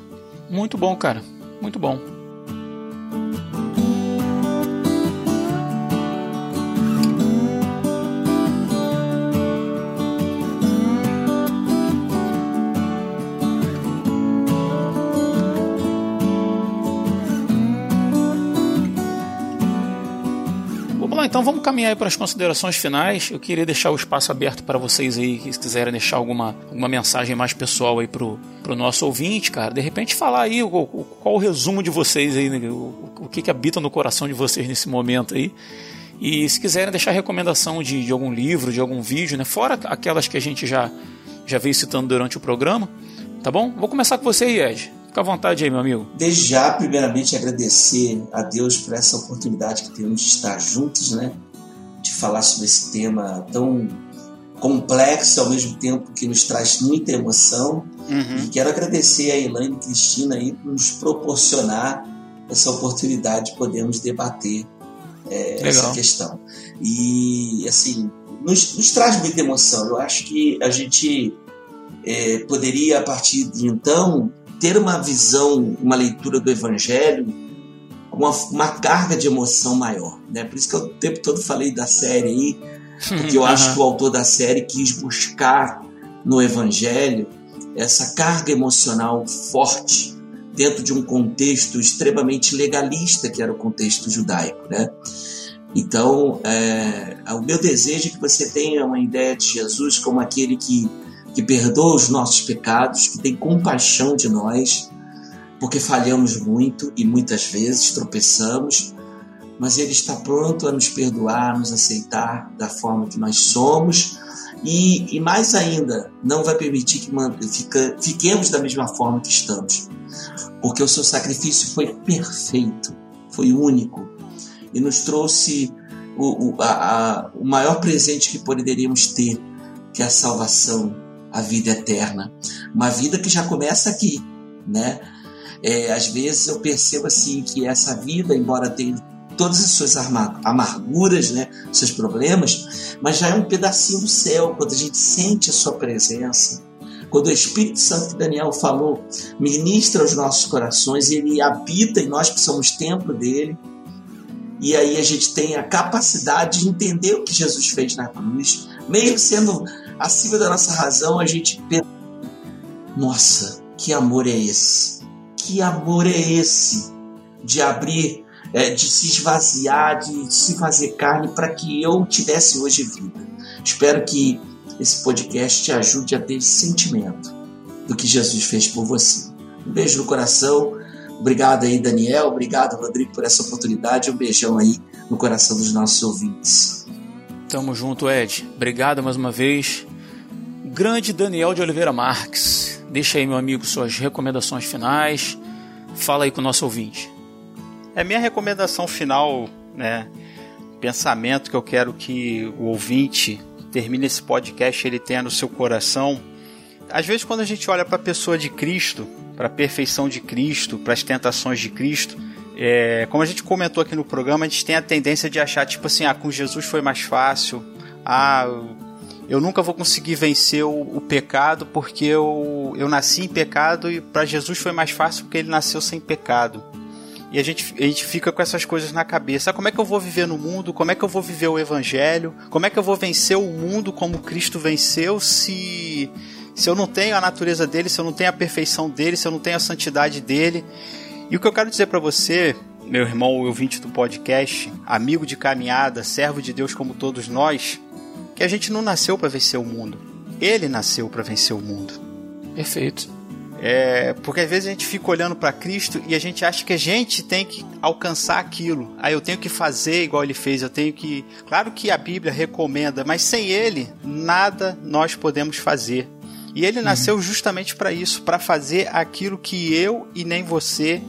Muito bom, cara. Muito bom. Então vamos caminhar para as considerações finais. Eu queria deixar o espaço aberto para vocês aí, que quiserem deixar alguma, alguma mensagem mais pessoal aí pro, pro nosso ouvinte, cara. De repente falar aí o, o, qual o resumo de vocês aí, né? o, o que, que habita no coração de vocês nesse momento aí. E se quiserem deixar recomendação de, de algum livro, de algum vídeo, né? Fora aquelas que a gente já, já veio citando durante o programa, tá bom? Vou começar com você aí, Ed. Fica à vontade aí, meu amigo. Desde já, primeiramente, agradecer a Deus por essa oportunidade que temos de estar juntos, né? De falar sobre esse tema tão complexo, ao mesmo tempo que nos traz muita emoção. Uhum. E quero agradecer a Elaine e Cristina aí por nos proporcionar essa oportunidade de podermos debater é, essa questão. E, assim, nos, nos, traz muita emoção. Eu acho que a gente é, poderia, a partir de então, ter uma visão, uma leitura do Evangelho com uma, uma, carga de emoção maior. Né? Por isso que eu o tempo todo falei da série aí, porque eu acho que o autor da série quis buscar no Evangelho essa carga emocional forte dentro de um contexto extremamente legalista que era o contexto judaico, né? Então, é, o meu desejo é que você tenha uma ideia de Jesus como aquele que que perdoa os nossos pecados, que tem compaixão de nós, porque falhamos muito e muitas vezes tropeçamos, mas Ele está pronto a nos perdoar, nos aceitar da forma que nós somos. E, e mais ainda, não vai permitir que fica, fiquemos da mesma forma que estamos, porque o seu sacrifício foi perfeito, foi único e nos trouxe o, o, a, a, o maior presente que poderíamos ter, que é a salvação a vida eterna. Uma vida que já começa aqui, né? É, às vezes eu percebo assim que essa vida, embora tenha todas as suas amarguras, né, seus problemas, mas já é um pedacinho do céu quando a gente sente a sua presença. Quando o Espírito Santo que Daniel falou ministra os nossos corações ele habita em nós que somos templo dele. E aí a gente tem a capacidade de entender o que Jesus fez na cruz, mesmo sendo acima da nossa razão, a gente pensa: nossa, que amor é esse? Que amor é esse de abrir, é, de se esvaziar, de se fazer carne para que eu tivesse hoje vida? Espero que esse podcast te ajude a ter esse sentimento do que Jesus fez por você. Um beijo no coração. Obrigado aí, Daniel. Obrigado, Rodrigo, por essa oportunidade. Um beijão aí no coração dos nossos ouvintes. Tamo junto, Ed. Obrigado mais uma vez. grande Daniel de Oliveira Marques. Deixa aí, meu amigo, suas recomendações finais. Fala aí com o nosso ouvinte. É minha recomendação final, né? Pensamento que eu quero que o ouvinte termine esse podcast ele tenha no seu coração. Às vezes, quando a gente olha para a pessoa de Cristo, para a perfeição de Cristo, para as tentações de Cristo, é, como a gente comentou aqui no programa, a gente tem a tendência de achar, tipo assim, ah, com Jesus foi mais fácil, ah, eu nunca vou conseguir vencer o, o pecado porque eu, eu nasci em pecado e para Jesus foi mais fácil porque ele nasceu sem pecado. E a gente, a gente fica com essas coisas na cabeça. Ah, como é que eu vou viver no mundo? Como é que eu vou viver o evangelho? Como é que eu vou vencer o mundo como Cristo venceu se se eu não tenho a natureza dele, se eu não tenho a perfeição dele, se eu não tenho a santidade dele? E o que eu quero dizer para você, meu irmão ouvinte do podcast, amigo de caminhada, servo de Deus como todos nós, que a gente não nasceu para vencer o mundo. Ele nasceu para vencer o mundo. Perfeito. É, porque às vezes a gente fica olhando para Cristo e a gente acha que a gente tem que alcançar aquilo. Aí ah, eu tenho que fazer igual ele fez, eu tenho que. Claro que a Bíblia recomenda, mas sem ele, nada nós podemos fazer. E ele uhum. nasceu justamente para isso, para fazer aquilo que eu e nem você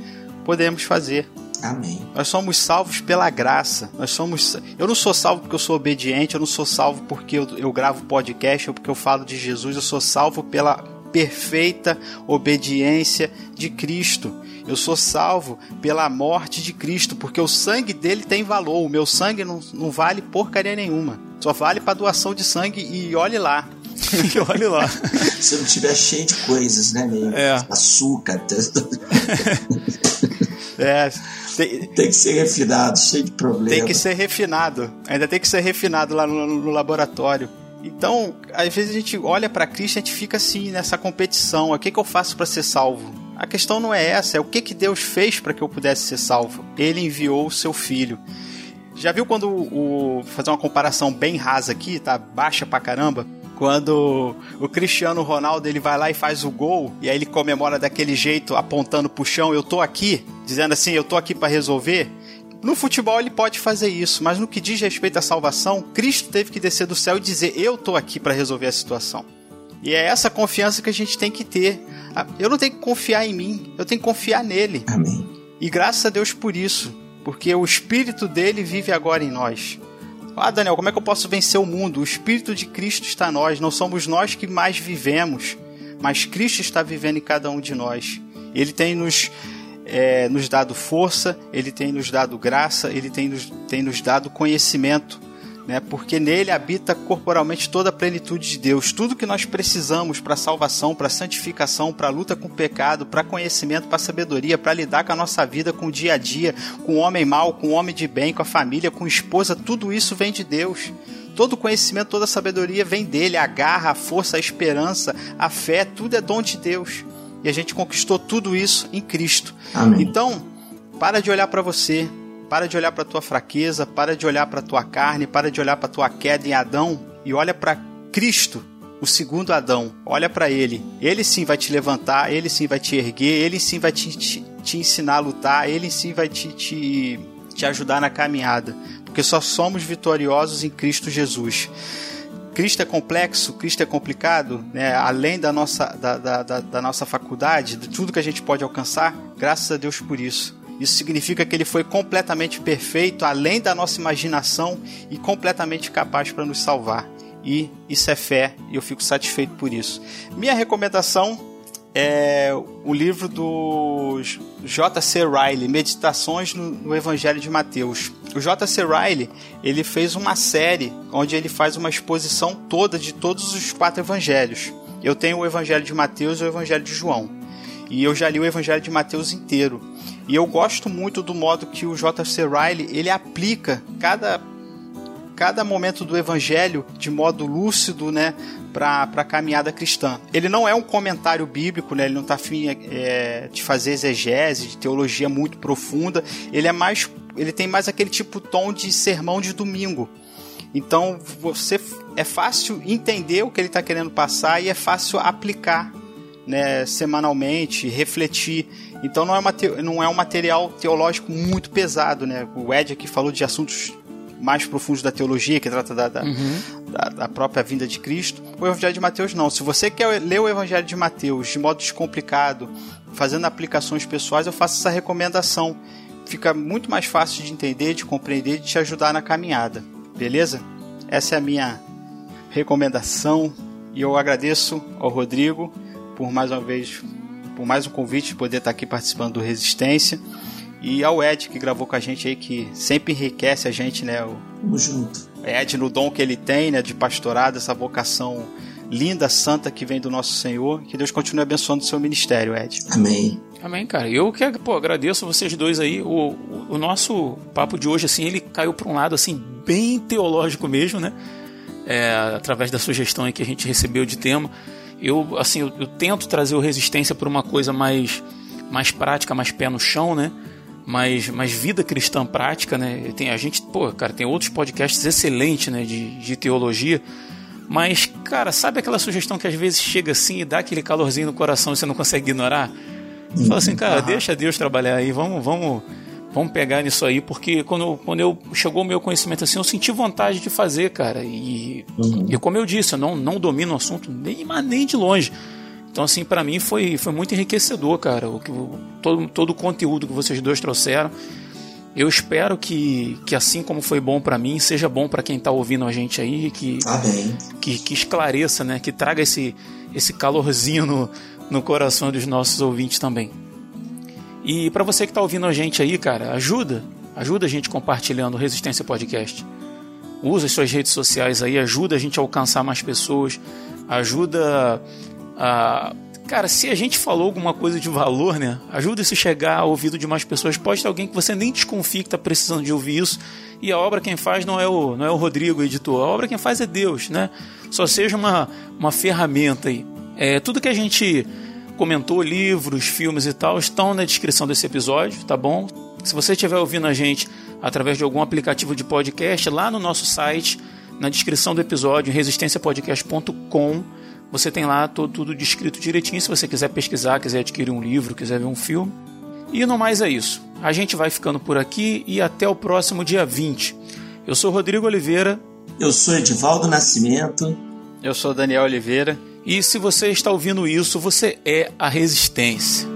podemos fazer. Amém. Nós somos salvos pela graça. Nós somos. Eu não sou salvo porque eu sou obediente. Eu não sou salvo porque eu, eu gravo podcast ou porque eu falo de Jesus. Eu sou salvo pela perfeita obediência de Cristo. Eu sou salvo pela morte de Cristo, porque o sangue dele tem valor. O meu sangue não, não vale porcaria nenhuma. Só vale para doação de sangue e olhe lá. e olhe lá. Se não tiver cheio de coisas, né, meio é. açúcar. é. Tem, tem, que ser refinado, cheio de problemas. Tem que ser refinado. Ainda tem que ser refinado lá no, no laboratório. Então, às vezes a gente olha para Cristo e a gente fica assim nessa competição. O que, que eu faço para ser salvo? A questão não é essa, é o que, que Deus fez para que eu pudesse ser salvo. Ele enviou o seu filho. Já viu quando o, o fazer uma comparação bem rasa aqui, tá baixa pra caramba? Quando o Cristiano Ronaldo ele vai lá e faz o gol e aí ele comemora daquele jeito apontando pro chão, eu tô aqui, dizendo assim, eu tô aqui para resolver. No futebol ele pode fazer isso, mas no que diz respeito à salvação, Cristo teve que descer do céu e dizer: Eu tô aqui para resolver a situação. E é essa confiança que a gente tem que ter. Ah, eu não tenho que confiar em mim, eu tenho que confiar nele. Amém. E graças a Deus por isso, porque o Espírito dele vive agora em nós. Ah, Daniel, como é que eu posso vencer o mundo? O Espírito de Cristo está em nós, não somos nós que mais vivemos, mas Cristo está vivendo em cada um de nós. Ele tem nos, é, nos dado força, ele tem nos dado graça, ele tem nos, tem nos dado conhecimento né? porque nele habita corporalmente toda a plenitude de Deus. Tudo que nós precisamos para salvação, para santificação, para luta com o pecado, para conhecimento, para sabedoria, para lidar com a nossa vida, com o dia a dia, com o homem mau, com o homem de bem, com a família, com a esposa, tudo isso vem de Deus. Todo conhecimento, toda sabedoria vem dele. A garra, a força, a esperança, a fé, tudo é dom de Deus. E a gente conquistou tudo isso em Cristo. Amém. Então, para de olhar para você, para de olhar para tua fraqueza, para de olhar para tua carne, para de olhar para tua queda em Adão e olha para Cristo, o segundo Adão. Olha para ele. Ele sim vai te levantar, ele sim vai te erguer, ele sim vai te, te, te ensinar a lutar, ele sim vai te, te, te ajudar na caminhada. Porque só somos vitoriosos em Cristo Jesus. Cristo é complexo, Cristo é complicado, né? além da nossa, da, da, da, da nossa faculdade, de tudo que a gente pode alcançar, graças a Deus por isso. Isso significa que ele foi completamente perfeito, além da nossa imaginação e completamente capaz para nos salvar. E isso é fé, e eu fico satisfeito por isso. Minha recomendação é o livro do J.C. Riley, Meditações no, Evangelho de Mateus. O J.C. Riley ele fez uma série onde ele faz uma exposição toda de todos os quatro evangelhos. Eu tenho o Evangelho de Mateus e o Evangelho de João. E eu já li o Evangelho de Mateus inteiro. E eu gosto muito do modo que o J.C. Riley ele aplica cada cada momento do evangelho de modo lúcido, né, para a caminhada cristã. Ele não é um comentário bíblico, né, ele não está afim é, de fazer exegese, de teologia muito profunda. Ele é mais, ele tem mais aquele tipo tom de sermão de domingo. Então você é fácil entender o que ele está querendo passar e é fácil aplicar né, semanalmente, refletir. Então não é, uma não é um material teológico muito pesado. Né? O Ed aqui falou de assuntos mais profundos da teologia, que trata da, da, uhum. da, da, própria vinda de Cristo. O Evangelho de Mateus não. Se você quer ler o Evangelho de Mateus de modo descomplicado, fazendo aplicações pessoais, eu faço essa recomendação. Fica muito mais fácil de entender, de compreender de te ajudar na caminhada. Beleza? Essa é a minha recomendação e eu agradeço ao Rodrigo por mais uma vez por mais um convite de poder estar aqui participando do Resistência. E ao Ed, que gravou com a gente aí, que sempre enriquece a gente, né? O, Tamo junto. Ed, no dom que ele tem, né? De pastorado, essa vocação linda, santa que vem do nosso Senhor. Que Deus continue abençoando o seu ministério, Ed. Amém. Amém, cara. Eu que pô, agradeço vocês dois aí. O, o, o nosso papo de hoje, assim, ele caiu para um lado, assim, bem teológico mesmo, né? É, através da sugestão aí que a gente recebeu de tema. Eu, assim, eu, eu tento trazer o Resistência por uma coisa mais, mais prática, mais pé no chão, né? mais, mais vida cristã prática, né? Tem, a gente, pô, cara, tem outros podcasts excelentes, né, de, de teologia, mas, cara, sabe aquela sugestão que às vezes chega assim e dá aquele calorzinho no coração e você não consegue ignorar? Você fala assim, cara, uhum. deixa Deus trabalhar aí, vamos, vamos, vamos pegar nisso aí, porque quando, quando eu chegou o meu conhecimento assim, eu senti vontade de fazer, cara. E, uhum. e como eu disse, eu não, não domino o assunto nem, nem de longe. Então, assim, para mim foi, foi muito enriquecedor, cara, o, o, todo, todo o conteúdo que vocês dois trouxeram. Eu espero que, que assim como foi bom para mim, seja bom para quem está ouvindo a gente aí, que, que, que esclareça, né, que traga esse, esse calorzinho no, no coração dos nossos ouvintes também. E para você que está ouvindo a gente aí, cara, ajuda, ajuda a gente compartilhando o Resistência Podcast. Usa as suas redes sociais aí, ajuda a gente a alcançar mais pessoas, ajuda ah, cara, se a gente falou alguma coisa de valor, né? Ajuda isso a chegar ao ouvido de mais pessoas. Pode ter alguém que você nem desconfie que está precisando de ouvir isso. E a obra quem faz não é o, não é o Rodrigo, o editor. A obra quem faz é Deus, né? Só seja uma, uma ferramenta aí. É, tudo que a gente comentou, livros, filmes e tal, estão na descrição desse episódio, tá bom? Se você estiver ouvindo a gente através de algum aplicativo de podcast, lá no nosso site, na descrição do episódio, resistenciapodcast.com, você tem lá todo, tudo descrito direitinho. Se você quiser pesquisar, quiser adquirir um livro, quiser ver um filme. E no mais é isso. A gente vai ficando por aqui e até o próximo dia 20. Eu sou Rodrigo Oliveira. Eu sou Edivaldo Nascimento. Eu sou Daniel Oliveira. E se você está ouvindo isso, você é a Resistência.